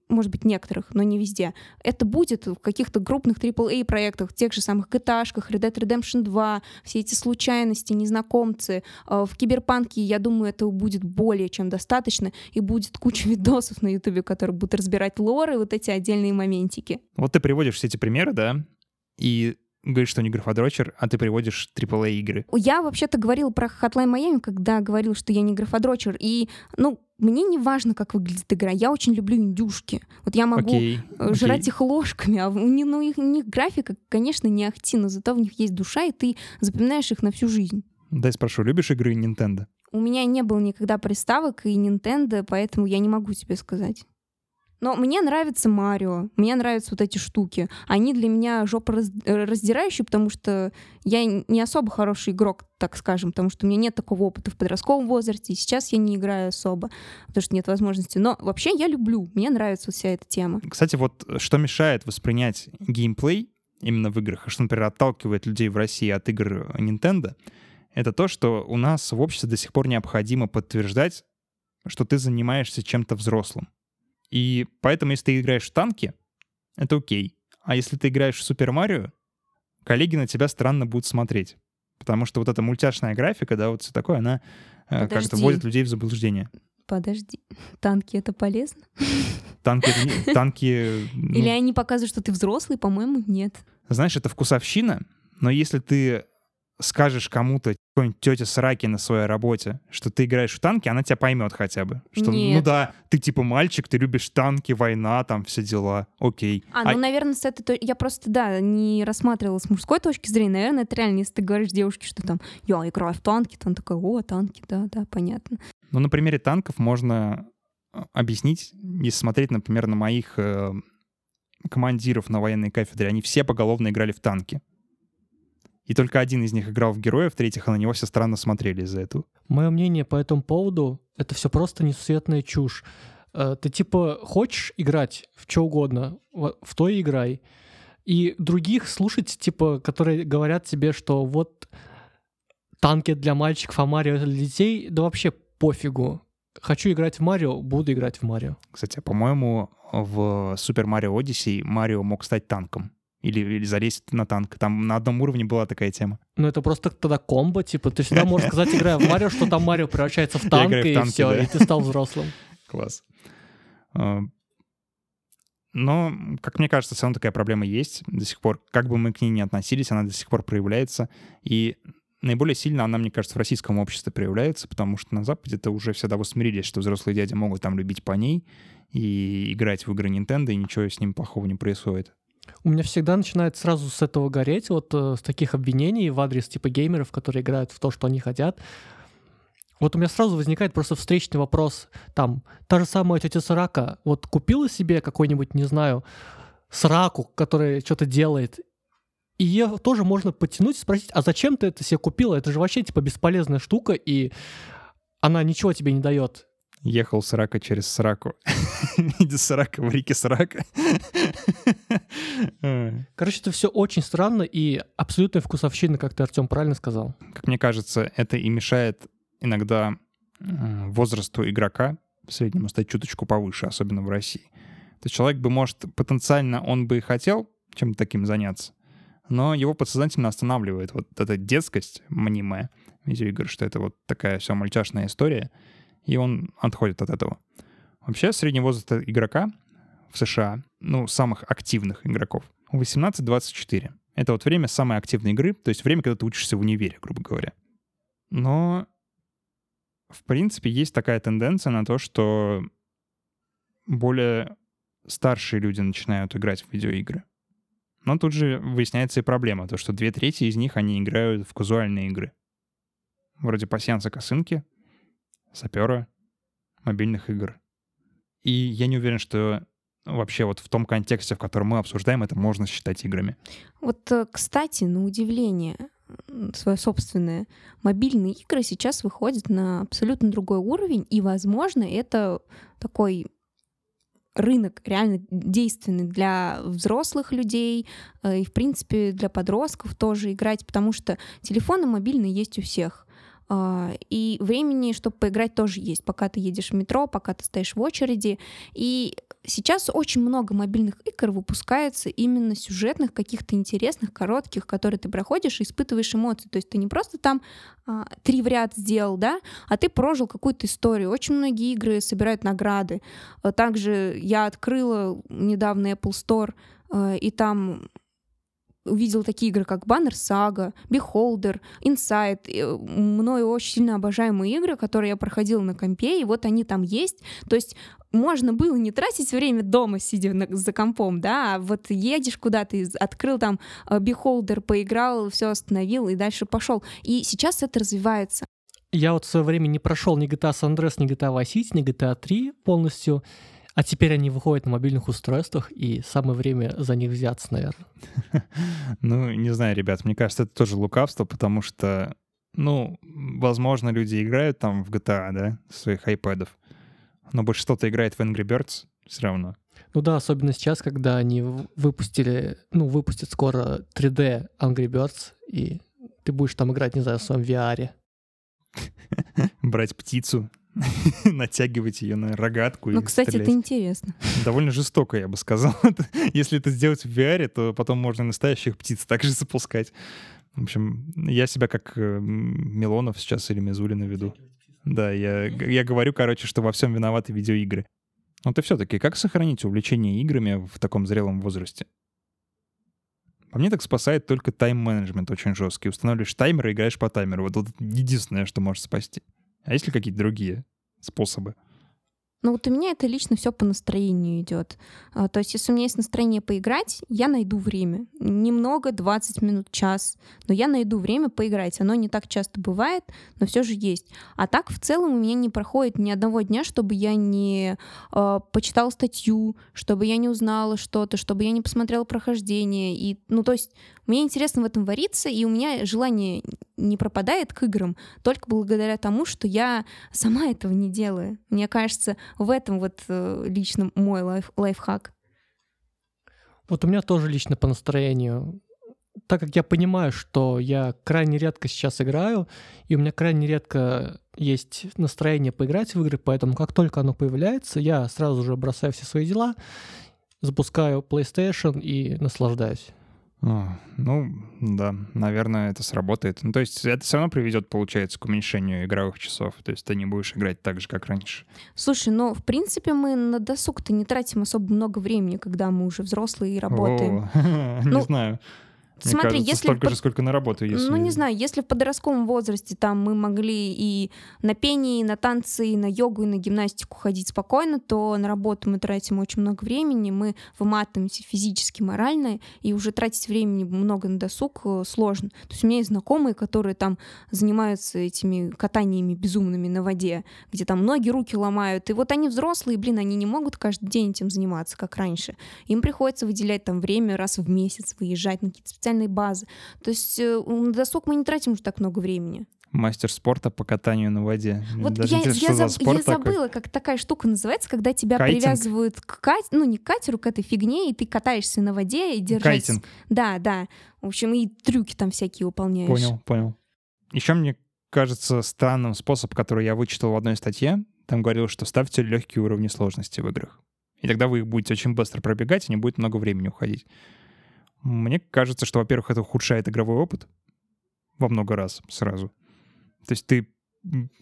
может быть, некоторых, но не везде. Это будет в каких-то крупных AAA проектах, тех же самых GTA, Red Dead Redemption 2, все эти случайности, незнакомцы. Э, в Киберпанке, я думаю, этого будет более чем достаточно, и будет куча видосов на Ютубе, которые будут разбирать лоры, вот эти отдельные моментики. Вот ты приводишь все эти примеры, да, и говоришь, что не графодрочер, а ты приводишь AAA игры. Я вообще-то говорил про Hotline Miami, когда говорил, что я не графодрочер. И, ну, мне не важно, как выглядит игра. Я очень люблю индюшки. Вот я могу okay, okay. жрать их ложками, а у них, ну, их, них графика, конечно, не ахти, но зато в них есть душа, и ты запоминаешь их на всю жизнь. Дай спрошу, любишь игры Nintendo? У меня не было никогда приставок и Nintendo, поэтому я не могу тебе сказать. Но мне нравится Марио, мне нравятся вот эти штуки. Они для меня жопа раз, раздирающие, потому что я не особо хороший игрок, так скажем, потому что у меня нет такого опыта в подростковом возрасте, и сейчас я не играю особо, потому что нет возможности. Но вообще я люблю, мне нравится вся эта тема. Кстати, вот что мешает воспринять геймплей именно в играх, что, например, отталкивает людей в России от игр Nintendo, это то, что у нас в обществе до сих пор необходимо подтверждать, что ты занимаешься чем-то взрослым. И поэтому, если ты играешь в танки, это окей. А если ты играешь в Супер Марио, коллеги на тебя странно будут смотреть. Потому что вот эта мультяшная графика, да, вот все такое, она э, как-то вводит людей в заблуждение. Подожди, танки это полезно? Танки, танки. Ну... Или они показывают, что ты взрослый, по-моему, нет. Знаешь, это вкусовщина, но если ты скажешь кому-то, какой-нибудь тетя Сраки на своей работе, что ты играешь в танки, она тебя поймет хотя бы. Что, ну Нет. да, ты типа мальчик, ты любишь танки, война, там все дела, окей. А, ну, наверное, с этой... то- Я просто, да, не рассматривала с мужской точки зрения. Наверное, это реально, если ты говоришь девушке, что там, я играю в танки, он такой, о, танки, да, да, понятно. Ну, на примере танков можно э, объяснить, если смотреть, например, на моих э, командиров на военной кафедре, они все поголовно играли в танки. И только один из них играл в героя, в-третьих, а на него все странно смотрели из-за этого. Мое мнение по этому поводу — это все просто несусветная чушь. Э, Ты типа хочешь играть в что угодно, в то и играй. И других слушать, типа, которые говорят тебе, что вот танки для мальчиков, а Марио для детей, да вообще пофигу. Хочу играть в Марио, буду играть в Марио. Кстати, по-моему, в Super Mario Odyssey Марио мог стать танком. Или, или залезть на танк. Там на одном уровне была такая тема. Ну это просто тогда комбо, типа, ты всегда можешь сказать, играя в Марио, что там Марио превращается в танк, и все, и ты стал взрослым. Класс. А, Но, как мне кажется, все равно такая проблема есть до сих пор. Как бы мы к ней ни относились, она до сих пор проявляется. И наиболее сильно она, мне кажется, в российском обществе проявляется, потому что на Западе-то уже все давно смирились, что взрослые дяди могут там любить по ней и играть в игры Nintendo, и ничего с ним плохого не происходит. У меня всегда начинает сразу с этого гореть, вот э, с таких обвинений в адрес типа геймеров, которые играют в то, что они хотят. Вот у меня сразу возникает просто встречный вопрос, там, та же самая тетя Срака, вот купила себе какой-нибудь, не знаю, сраку, которая что-то делает, и ее тоже можно подтянуть и спросить, а зачем ты это себе купила? Это же вообще типа бесполезная штука, и она ничего тебе не дает. Ехал срака через сраку. Иди срака в реке срака. Короче, это все очень странно и абсолютная вкусовщина, как ты, Артем, правильно сказал. Как мне кажется, это и мешает иногда возрасту игрока в среднем стать чуточку повыше, особенно в России. То есть человек бы, может, потенциально он бы и хотел чем-то таким заняться, но его подсознательно останавливает вот эта детскость мнимая видеоигр, что это вот такая вся мальчашная история, и он отходит от этого. Вообще, средний возраст игрока в США, ну, самых активных игроков, 18-24. Это вот время самой активной игры, то есть время, когда ты учишься в универе, грубо говоря. Но, в принципе, есть такая тенденция на то, что более старшие люди начинают играть в видеоигры. Но тут же выясняется и проблема, то что две трети из них, они играют в казуальные игры. Вроде пассианса косынки, сапера, мобильных игр. И я не уверен, что вообще вот в том контексте, в котором мы обсуждаем, это можно считать играми. Вот, э, кстати, на удивление, свое собственное, мобильные игры сейчас выходят на абсолютно другой уровень, и, возможно, это такой рынок реально действенный для взрослых людей э, и, в принципе, для подростков тоже играть, потому что телефоны мобильные есть у всех. А, И времени, чтобы поиграть, тоже есть, пока ты едешь в метро, пока ты стоишь в очереди. И сейчас очень много мобильных игр выпускается именно сюжетных, каких-то интересных, коротких, которые ты проходишь и испытываешь эмоции. То есть ты не просто там а, три в ряд сделал, да, а ты прожил какую-то историю. Очень многие игры собирают награды. Также я открыла недавно Apple Store, э, и там увидела такие игры, как Banner Saga, Beholder, Inside, э, мною очень сильно обожаемые игры, которые я проходила на компе, и вот они там есть. То есть можно было не тратить время дома, сидя на- за компом, да, а вот едешь куда-то, открыл там э, Beholder, поиграл, все остановил и дальше пошел. И сейчас это развивается. Я вот в свое время не прошел ни GTA San Andreas, ни GTA Vice City, ни GTA 3 полностью, а теперь они выходят на мобильных устройствах, и самое время за них взяться, наверное. Ну, не знаю, ребят, мне кажется, это тоже лукавство, потому что, ну, возможно, люди играют там в GTA, да, своих айпэдов, но большинство-то играет в Angry Birds все равно. Ну да, особенно сейчас, когда они выпустили, ну, выпустят скоро 3D Angry Birds, и ты будешь там играть, не знаю, в своем VR. Брать птицу, натягивать ее на рогатку Ну, кстати, стрелять. это интересно. Довольно жестоко, я бы сказал. Если это сделать в VR, то потом можно настоящих птиц также запускать. В общем, я себя как э, Милонов сейчас или Мизулина веду. Да, я, я говорю, короче, что во всем виноваты видеоигры. Вот и все-таки, как сохранить увлечение играми в таком зрелом возрасте? По мне так спасает только тайм-менеджмент очень жесткий. Устанавливаешь таймер и играешь по таймеру. Вот это единственное, что может спасти. А есть ли какие-то другие способы? Ну вот у меня это лично все по настроению идет. А, то есть если у меня есть настроение поиграть, я найду время. Немного, 20 минут, час, но я найду время поиграть. Оно не так часто бывает, но все же есть. А так в целом у меня не проходит ни одного дня, чтобы я не э, почитала статью, чтобы я не узнала что-то, чтобы я не посмотрела прохождение. И, ну то есть мне интересно в этом вариться, и у меня желание не пропадает к играм только благодаря тому, что я сама этого не делаю. Мне кажется, в этом вот э, лично мой лайф лайфхак. Вот у меня тоже лично по настроению. Так как я понимаю, что я крайне редко сейчас играю, и у меня крайне редко есть настроение поиграть в игры, поэтому как только оно появляется, я сразу же бросаю все свои дела, запускаю PlayStation и наслаждаюсь. Ну, да, наверное, это сработает. Ну, то есть это все равно приведет, получается, к уменьшению игровых часов. То есть ты не будешь играть так же, как раньше. Слушай, ну, в принципе, мы на досуг-то не тратим особо много времени, когда мы уже взрослые и работаем. Не ну, знаю. Мне Смотри, кажется, если столько под... же, сколько на работу, если... Ну, не знаю, если в подростковом возрасте там мы могли и на пение, и на танцы, и на йогу, и на гимнастику ходить спокойно, то на работу мы тратим очень много времени, мы выматываемся физически, морально, и уже тратить времени много на досуг э, сложно. То есть у меня есть знакомые, которые там занимаются этими катаниями безумными на воде, где там ноги, руки ломают, и вот они взрослые, блин, они не могут каждый день этим заниматься, как раньше. Им приходится выделять там время раз в месяц, выезжать на какие-то специальной базы. То есть э, на досуг мы не тратим уже так много времени. Мастер спорта по катанию на воде. Вот Даже я, я, за, я забыла, как такая штука называется, когда тебя Кайтинг? привязывают к кат... ну не к катеру, к этой фигне, и ты катаешься на воде и держишь. Кайтинг. Да, да. В общем, и трюки там всякие выполняешь. Понял, понял. Еще мне кажется странным способ, который я вычитал в одной статье. Там говорил, что ставьте легкие уровни сложности в играх. И тогда вы их будете очень быстро пробегать, и не будет много времени уходить. Мне кажется, что, во-первых, это ухудшает игровой опыт во много раз сразу. То есть ты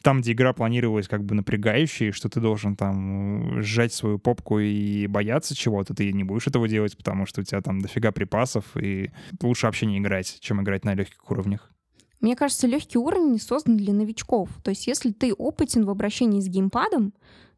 там, где игра планировалась как бы напрягающей, что ты должен там сжать свою попку и бояться чего-то, ты не будешь этого делать, потому что у тебя там дофига припасов, и лучше вообще не играть, чем играть на легких уровнях. Мне кажется, легкий уровень создан для новичков. То есть если ты опытен в обращении с геймпадом,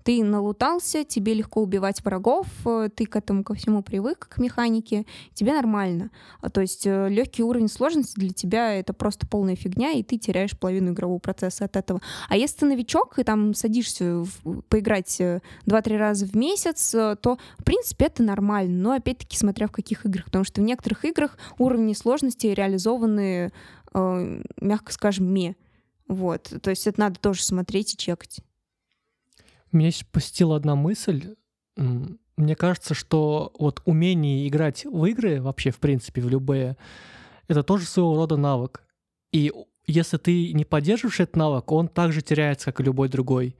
ты налутался, тебе легко убивать врагов, э, ты к этому ко всему привык, к механике, тебе нормально. А, то есть э, легкий уровень сложности для тебя это просто полная фигня, и ты теряешь половину игрового процесса от этого. А если ты новичок и там садишься в, поиграть 2-3 э, раза в месяц, то в принципе это нормально. Но опять-таки смотря в каких играх, потому что в некоторых играх уровни сложности реализованы, мягко скажем, ме. Вот, то есть это надо тоже смотреть и чекать. Меня посетила одна мысль. Мне кажется, что вот умение играть в игры, вообще, в принципе, в любые, это тоже своего рода навык. И если ты не поддерживаешь этот навык, он также теряется, как и любой другой.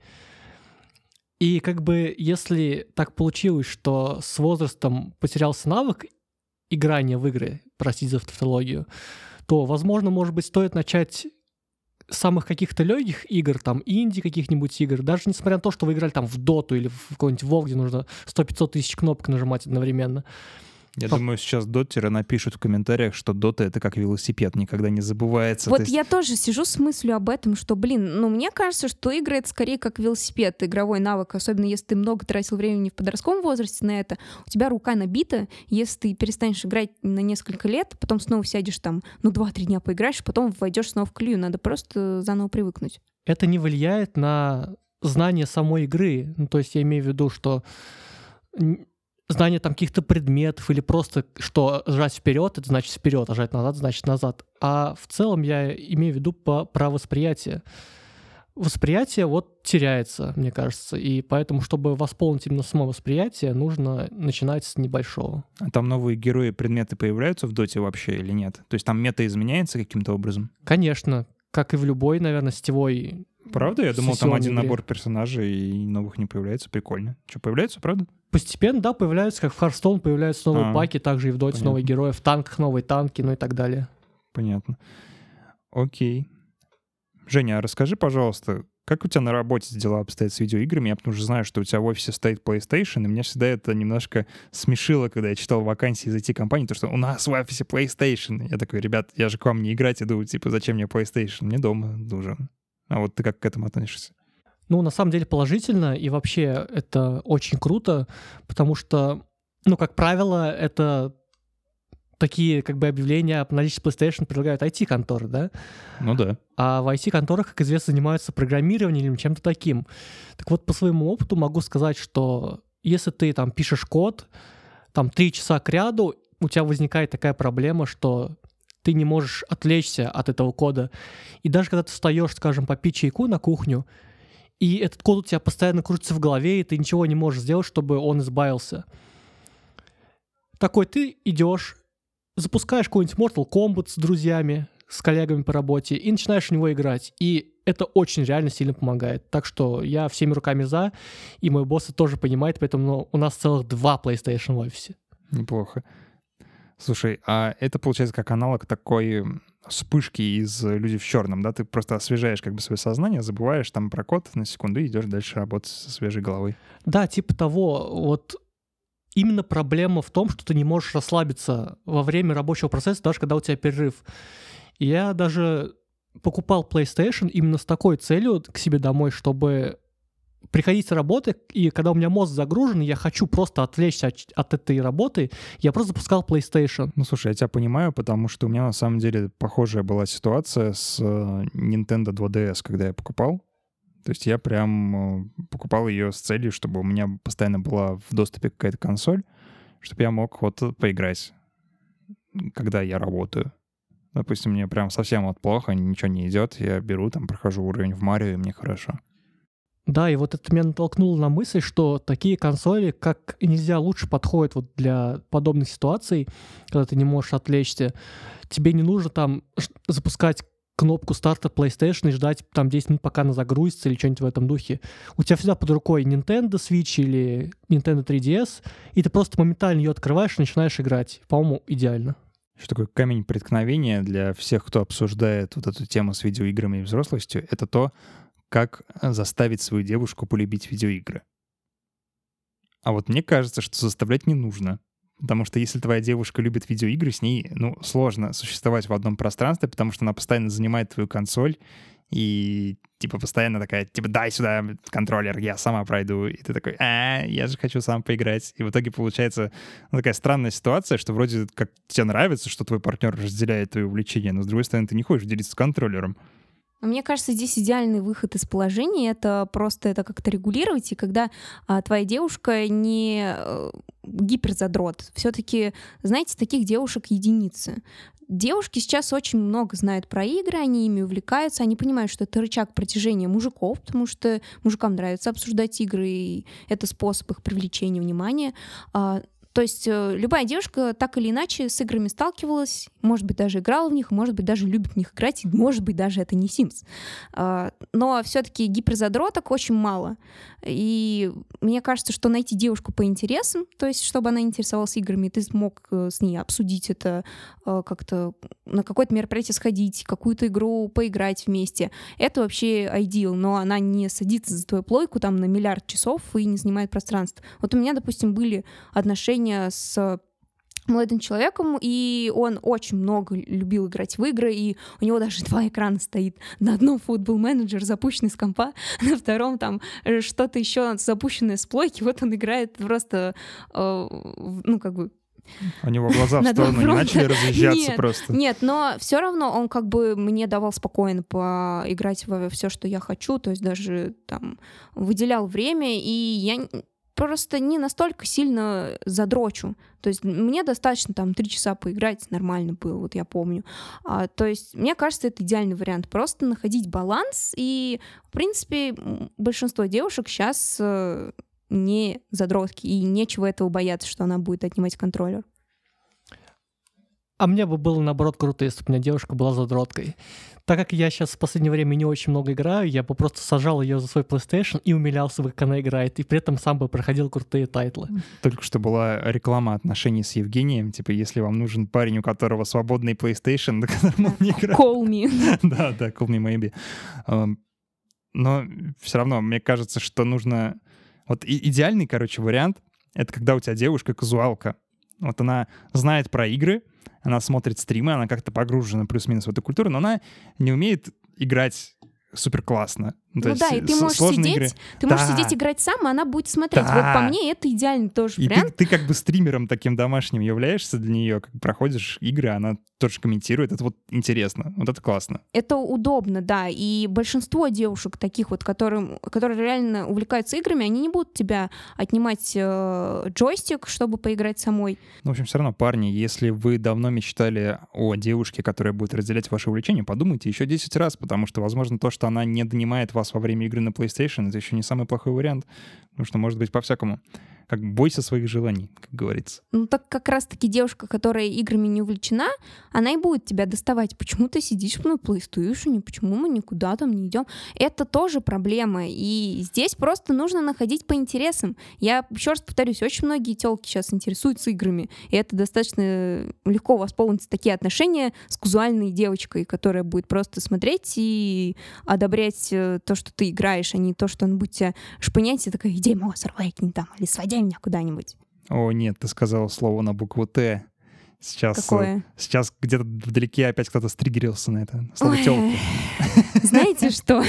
И как бы если так получилось, что с возрастом потерялся навык играния в игры, простите за тавтологию, то, возможно, может быть, стоит начать самых каких-то легких игр, там, инди каких-нибудь игр, даже несмотря на то, что вы играли там в доту или в какой-нибудь где нужно 100-500 тысяч кнопок нажимать одновременно, я По... думаю, сейчас дотеры напишут в комментариях, что дота — это как велосипед, никогда не забывается. Вот есть... я тоже сижу с мыслью об этом, что, блин, ну мне кажется, что игры — это скорее как велосипед, игровой навык, особенно если ты много тратил времени в подростковом возрасте на это, у тебя рука набита, если ты перестанешь играть на несколько лет, потом снова сядешь там, ну, два-три дня поиграешь, потом войдешь снова в клюю, надо просто заново привыкнуть. Это не влияет на знание самой игры. Ну, то есть я имею в виду, что знание там каких-то предметов или просто что жать вперед, это значит вперед, а жать назад значит назад. А в целом я имею в виду по, про восприятие. Восприятие вот теряется, мне кажется, и поэтому, чтобы восполнить именно само восприятие, нужно начинать с небольшого. А там новые герои, предметы появляются в доте вообще или нет? То есть там мета изменяется каким-то образом? Конечно, как и в любой, наверное, сетевой Правда? Я думал, там один игре. набор персонажей и новых не появляется. Прикольно. Что, появляется, правда? Постепенно, да, появляются, как в Hearthstone появляются новые а, паки, также и в Доте новые герои, в танках новые танки, ну и так далее. Понятно. Окей. Женя, а расскажи, пожалуйста, Как у тебя на работе дела обстоят с видеоиграми? Я потому что знаю, что у тебя в офисе стоит PlayStation, и меня всегда это немножко смешило, когда я читал вакансии из IT-компании, то, что у нас в офисе PlayStation. Я такой, ребят, я же к вам не играть иду, типа, зачем мне PlayStation? Мне дома нужен. А вот ты как к этому относишься? Ну, на самом деле положительно, и вообще это очень круто, потому что, ну, как правило, это такие как бы объявления о наличии PlayStation предлагают IT-конторы, да? Ну да. А в IT-конторах, как известно, занимаются программированием или чем-то таким. Так вот, по своему опыту могу сказать, что если ты там пишешь код, там три часа к ряду, у тебя возникает такая проблема, что ты не можешь отвлечься от этого кода. И даже когда ты встаешь, скажем, попить чайку на кухню, и этот код у тебя постоянно крутится в голове, и ты ничего не можешь сделать, чтобы он избавился. Такой ты идешь, запускаешь какой-нибудь Mortal Kombat с друзьями, с коллегами по работе и начинаешь в него играть. И это очень реально сильно помогает. Так что я всеми руками за, и мой босс тоже понимает, поэтому у нас целых два PlayStation в офисе. Неплохо. Слушай, а это получается как аналог такой вспышки из «Люди в черном», да? Ты просто освежаешь как бы свое сознание, забываешь там про код на секунду и идешь дальше работать со свежей головой. Да, типа того. Вот именно проблема в том, что ты не можешь расслабиться во время рабочего процесса, даже когда у тебя перерыв. Я даже покупал PlayStation именно с такой целью к себе домой, чтобы приходить с работы, и когда у меня мозг загружен, я хочу просто отвлечься от, от этой работы, я просто запускал PlayStation. Ну, слушай, я тебя понимаю, потому что у меня на самом деле похожая была ситуация с э, Nintendo 2DS, когда я покупал. То есть я прям э, покупал ее с целью, чтобы у меня постоянно была в доступе какая-то консоль, чтобы я мог вот поиграть, когда я работаю. Допустим, мне прям совсем вот плохо, ничего не идет, я беру, там, прохожу уровень в Марио, и мне хорошо. Да, и вот это меня натолкнуло на мысль, что такие консоли как нельзя лучше подходят вот для подобных ситуаций, когда ты не можешь отвлечься. Тебе не нужно там запускать кнопку старта PlayStation и ждать там 10 минут, пока она загрузится или что-нибудь в этом духе. У тебя всегда под рукой Nintendo Switch или Nintendo 3DS, и ты просто моментально ее открываешь и начинаешь играть. По-моему, идеально. Что такое камень преткновения для всех, кто обсуждает вот эту тему с видеоиграми и взрослостью, это то, как заставить свою девушку полюбить видеоигры. А вот мне кажется, что заставлять не нужно. Потому что если твоя девушка любит видеоигры, с ней, ну, сложно существовать в одном пространстве, потому что она постоянно занимает твою консоль, и типа постоянно такая, типа, дай сюда контроллер, я сама пройду. И ты такой, а, я же хочу сам поиграть. И в итоге получается ну, такая странная ситуация, что вроде как тебе нравится, что твой партнер разделяет твои увлечения, но с другой стороны ты не хочешь делиться с контроллером. Мне кажется, здесь идеальный выход из положения — это просто это как-то регулировать, и когда а, твоя девушка не а, гиперзадрот. Все-таки, знаете, таких девушек единицы. Девушки сейчас очень много знают про игры, они ими увлекаются, они понимают, что это рычаг протяжения мужиков, потому что мужикам нравится обсуждать игры, и это способ их привлечения внимания. А, то есть э, любая девушка так или иначе с играми сталкивалась, может быть, даже играла в них, может быть, даже любит в них играть, и может быть, даже это не Sims. А, но все-таки гиперзадроток очень мало. И мне кажется, что найти девушку по интересам, то есть чтобы она интересовалась играми, ты смог э, с ней обсудить это, э, как-то на какое-то мероприятие сходить, какую-то игру поиграть вместе, это вообще ideal, но она не садится за твою плойку там на миллиард часов и не занимает пространство. Вот у меня, допустим, были отношения общение с молодым человеком, и он очень много любил играть в игры, и у него даже два экрана стоит. На одном футбол менеджер запущенный с компа, на втором там э, что-то еще запущенное с плойки, вот он играет просто, э, ну, как бы у него глаза в сторону не начали разъезжаться нет, просто. Нет, но все равно он как бы мне давал спокойно поиграть во все, что я хочу, то есть даже там выделял время, и я просто не настолько сильно задрочу. То есть мне достаточно там три часа поиграть, нормально было, вот я помню. А, то есть мне кажется, это идеальный вариант. Просто находить баланс, и, в принципе, большинство девушек сейчас э, не задротки, и нечего этого бояться, что она будет отнимать контроллер. А мне бы было, наоборот, круто, если бы у меня девушка была задроткой. Так как я сейчас в последнее время не очень много играю, я бы просто сажал ее за свой PlayStation и умилялся как она играет, и при этом сам бы проходил крутые тайтлы. Только что была реклама отношений с Евгением, типа, если вам нужен парень, у которого свободный PlayStation, на котором он не играет. Call me. Да, да, call me maybe. но все равно мне кажется, что нужно... Вот идеальный, короче, вариант — это когда у тебя девушка-казуалка. Вот она знает про игры, она смотрит стримы, она как-то погружена плюс-минус в эту культуру, но она не умеет играть супер классно. Ну да, и ты можешь сидеть, игры. ты можешь Да. сидеть играть сам, а она будет смотреть. Да. Вот по мне это идеальный тоже И ты, вариант. ты как бы стримером таким домашним являешься для нее, как проходишь игры, она тоже комментирует, это вот интересно, вот это классно. Это удобно, да. И большинство девушек таких вот, которым, которые реально увлекаются играми, они не будут тебя отнимать э, джойстик, чтобы поиграть самой. Ну, в общем, все равно, парни, если вы давно мечтали о девушке, которая будет разделять ваше увлечение, подумайте еще 10 раз, потому что, возможно, то, что она не донимает вас во время игры на PlayStation, это еще не самый плохой вариант, потому что может быть по-всякому. Как бойся своих желаний, как говорится. Ну так как раз-таки девушка, которая играми не увлечена, она и будет тебя доставать. Почему ты сидишь на PlayStation, почему мы никуда там не идем? Это тоже проблема. И здесь просто нужно находить по интересам. Я еще раз повторюсь, очень многие телки сейчас интересуются играми. И это достаточно легко восполнить такие отношения с казуальной девочкой, которая будет просто смотреть и одобрять э, то, что ты играешь, а не то, что он будет тебя шпынять и такая, иди, монстр, лайкни там, или своди меня куда-нибудь. О, нет, ты сказал слово на букву «Т». Сейчас, э, Какое? сейчас где-то вдалеке опять кто-то стригерился на это. Слово Ой. Знаете что?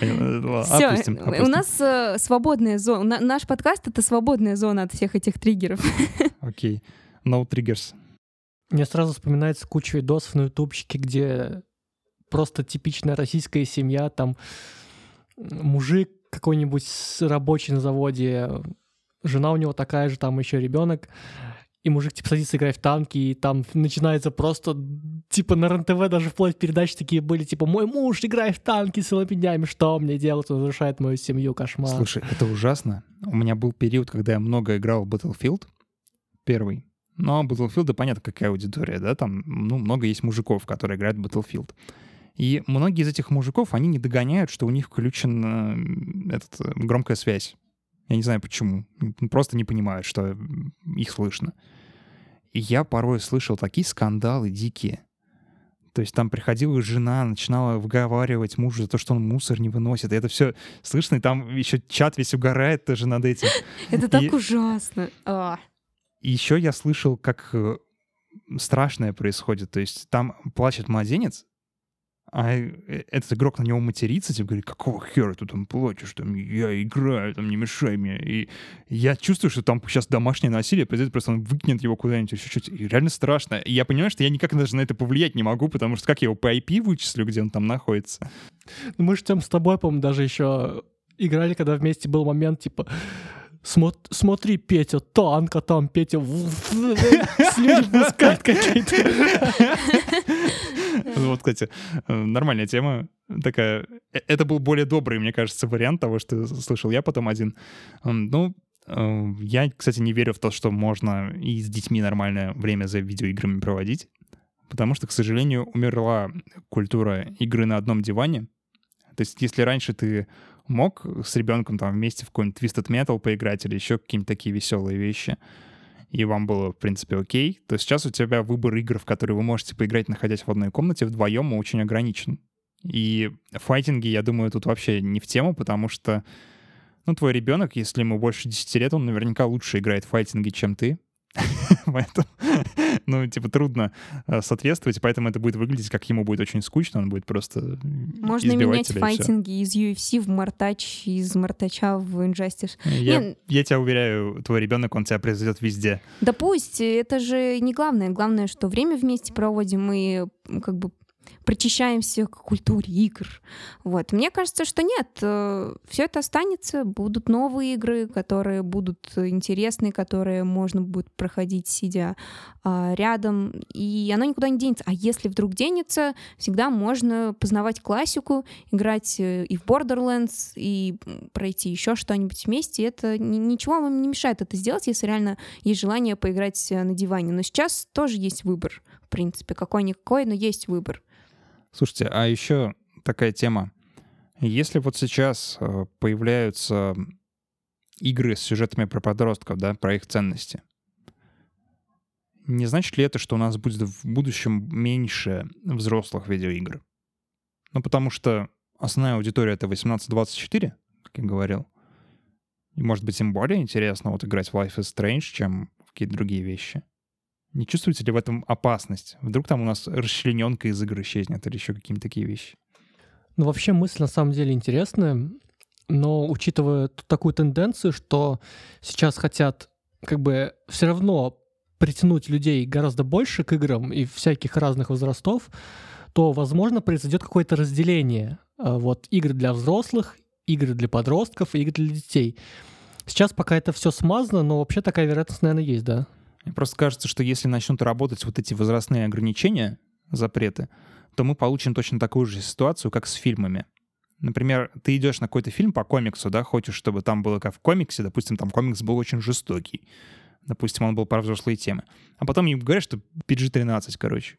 Понял, Все, опустим, у нас э, свободная зона. на- Наш подкаст это свободная зона от всех этих триггеров. Окей. No triggers. Мне сразу вспоминается куча видосов на ютубчике, где просто типичная российская семья, там мужик какой-нибудь с- рабочий на заводе, жена у него такая же, там еще ребенок, и мужик типа садится играть в танки, и там начинается просто, типа на РНТВ даже вплоть передачи такие были, типа «Мой муж играет в танки целыми днями, что мне делать? Он разрушает мою семью, кошмар». Слушай, это ужасно. У меня был период, когда я много играл в Battlefield, первый. Но Battlefield, да, понятно, какая аудитория, да, там, ну, много есть мужиков, которые играют в Battlefield. И многие из этих мужиков, они не догоняют, что у них включена э, этот, э, громкая связь. Я не знаю почему. Просто не понимают, что их слышно. И я порой слышал такие скандалы дикие. То есть там приходила жена, начинала выговаривать мужу за то, что он мусор не выносит. И это все слышно, и там еще чат весь угорает тоже над этим. Это так ужасно. А. И еще я слышал, как э, страшное происходит. То есть там плачет младенец, а э, этот игрок на него матерится, типа говорит, какого хера ты там плачешь, там, я играю, там, не мешай мне. И я чувствую, что там сейчас домашнее насилие произойдет, просто он выкинет его куда-нибудь еще чуть И реально страшно. И я понимаю, что я никак даже на это повлиять не могу, потому что как я его по IP вычислю, где он там находится? Ну, Мы же там с тобой, по-моему, даже еще играли, когда вместе был момент, типа, «Смо- смотри, Петя, танк, а там Петя слюни пускает какие-то. Вот, кстати, э, нормальная тема такая. Э, Это был более добрый, мне кажется, вариант того, что слышал я потом один. Ну, э, я, кстати, не верю в то, что можно и с детьми нормальное время за видеоиграми проводить, потому что, к сожалению, умерла культура игры на одном диване. То есть, если раньше ты мог с ребенком там вместе в какой-нибудь Twisted Metal поиграть или еще какие-нибудь такие веселые вещи, и вам было, в принципе, окей, то сейчас у тебя выбор игр, в которые вы можете поиграть, находясь в одной комнате вдвоем, очень ограничен. И файтинги, я думаю, тут вообще не в тему, потому что, ну, твой ребенок, если ему больше 10 лет, он наверняка лучше играет в файтинги, чем ты. Поэтому, ну, типа, трудно э, соответствовать, поэтому это будет выглядеть, как ему будет очень скучно, он будет просто Можно менять тебя, файтинги из UFC в Мартач, из Мартача в Injustice. Я, Не, я тебя уверяю, твой ребенок, он тебя произойдет везде. Да пусть, это же не главное. Главное, что время вместе проводим и как бы причащаемся к культуре игр. Вот. Мне кажется, что нет. Все это останется. Будут новые игры, которые будут интересны, которые можно будет проходить, сидя а, рядом. И оно никуда не денется. А если вдруг денется, всегда можно познавать классику, играть э, и в Borderlands, и пройти еще что-нибудь вместе. Это ни- ничего вам не мешает это сделать, если реально есть желание поиграть э, на диване. Но сейчас тоже есть выбор, в принципе, какой-никакой, но есть выбор. Слушайте, а еще такая тема. Если вот сейчас э, появляются игры с сюжетами про подростков, да, про их ценности, не значит ли это, что у нас будет в будущем меньше взрослых видеоигр? Ну, потому что основная аудитория — это 18-24, как я говорил. И, может быть, им более интересно вот играть в Life is Strange, чем в какие-то другие вещи. Не чувствуете ли в этом опасность? Вдруг там у нас расчлененка из игры исчезнет или еще какие-то такие вещи? Ну, вообще мысль на самом деле интересная, но учитывая такую тенденцию, что сейчас хотят как бы все равно притянуть людей гораздо больше к играм и всяких разных возрастов, то, возможно, произойдет какое-то разделение. А, вот игры для взрослых, игры для подростков игры для детей. Сейчас пока это все смазано, но вообще такая вероятность, наверное, есть, да. Мне просто кажется, что если начнут работать вот эти возрастные ограничения, запреты, то мы получим точно такую же ситуацию, как с фильмами. Например, ты идешь на какой-то фильм по комиксу, да, хочешь, чтобы там было как в комиксе, допустим, там комикс был очень жестокий. Допустим, он был про взрослые темы. А потом им говорят, что PG-13, короче.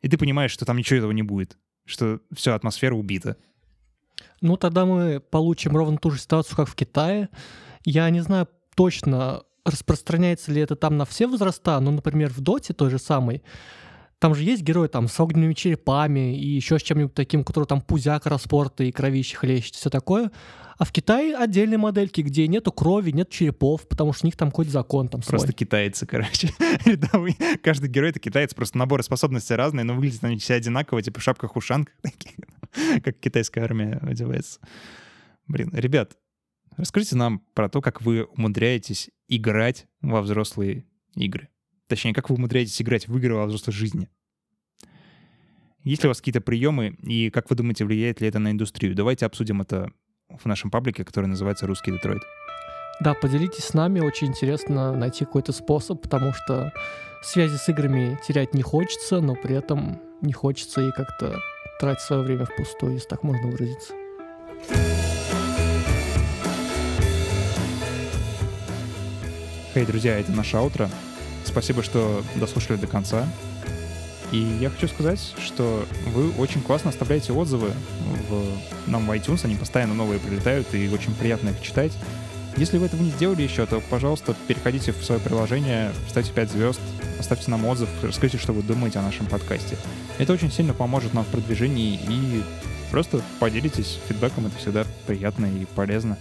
И ты понимаешь, что там ничего этого не будет. Что все, атмосфера убита. Ну, тогда мы получим ровно ту же ситуацию, как в Китае. Я не знаю точно, распространяется ли это там на все возраста, но, например, в Доте той же самой, там же есть герой там с огненными черепами и еще с чем-нибудь таким, который там пузяк распорта и кровище хлещет, все такое. А в Китае отдельные модельки, где нету крови, нет черепов, потому что у них там какой-то закон там Просто свой. китайцы, короче. Рядовые. Каждый герой — это китаец, просто наборы способностей разные, но выглядят они все одинаково, типа в шапках-ушанках, такие, как китайская армия одевается. Блин, ребят, расскажите нам про то, как вы умудряетесь играть во взрослые игры. Точнее, как вы умудряетесь играть в игры во взрослой жизни. Есть ли у вас какие-то приемы, и как вы думаете, влияет ли это на индустрию? Давайте обсудим это в нашем паблике, который называется «Русский Детройт». Да, поделитесь с нами, очень интересно найти какой-то способ, потому что связи с играми терять не хочется, но при этом не хочется и как-то тратить свое время впустую, если так можно выразиться. Hey, друзья, это наша аутро. Спасибо, что дослушали до конца. И я хочу сказать, что вы очень классно оставляете отзывы в, нам в iTunes, они постоянно новые прилетают, и очень приятно их читать. Если вы этого не сделали еще, то, пожалуйста, переходите в свое приложение, ставьте 5 звезд, оставьте нам отзыв, расскажите, что вы думаете о нашем подкасте. Это очень сильно поможет нам в продвижении, и просто поделитесь фидбэком, это всегда приятно и полезно.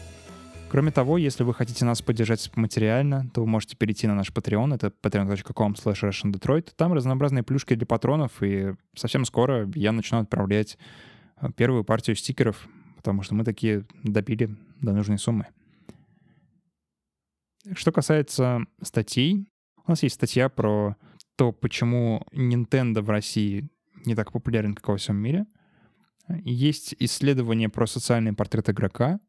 Кроме того, если вы хотите нас поддержать материально, то вы можете перейти на наш Patreon, это patreon.com slash Там разнообразные плюшки для патронов, и совсем скоро я начну отправлять э, первую партию стикеров, потому что мы такие добили до нужной суммы. Что касается статей, у нас есть статья про то, почему Nintendo в России не так популярен, как во всем мире. Есть исследование про социальный портрет игрока,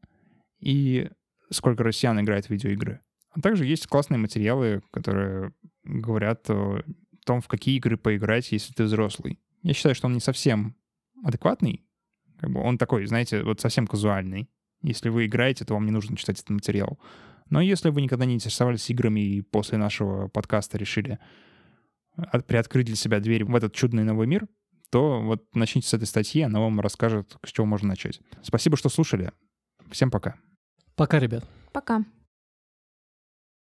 и сколько россиян играет в видеоигры. А также есть классные материалы, которые говорят о том, в какие игры поиграть, если ты взрослый. Я считаю, что он не совсем адекватный. Как бы он такой, знаете, вот совсем казуальный. Если вы играете, то вам не нужно читать этот материал. Но если вы никогда не интересовались играми и после нашего подкаста решили приоткрыть для себя дверь в этот чудный новый мир, то вот начните с этой статьи, она вам расскажет, с чего можно начать. Спасибо, что слушали. Всем пока. Пока, ребят. Пока.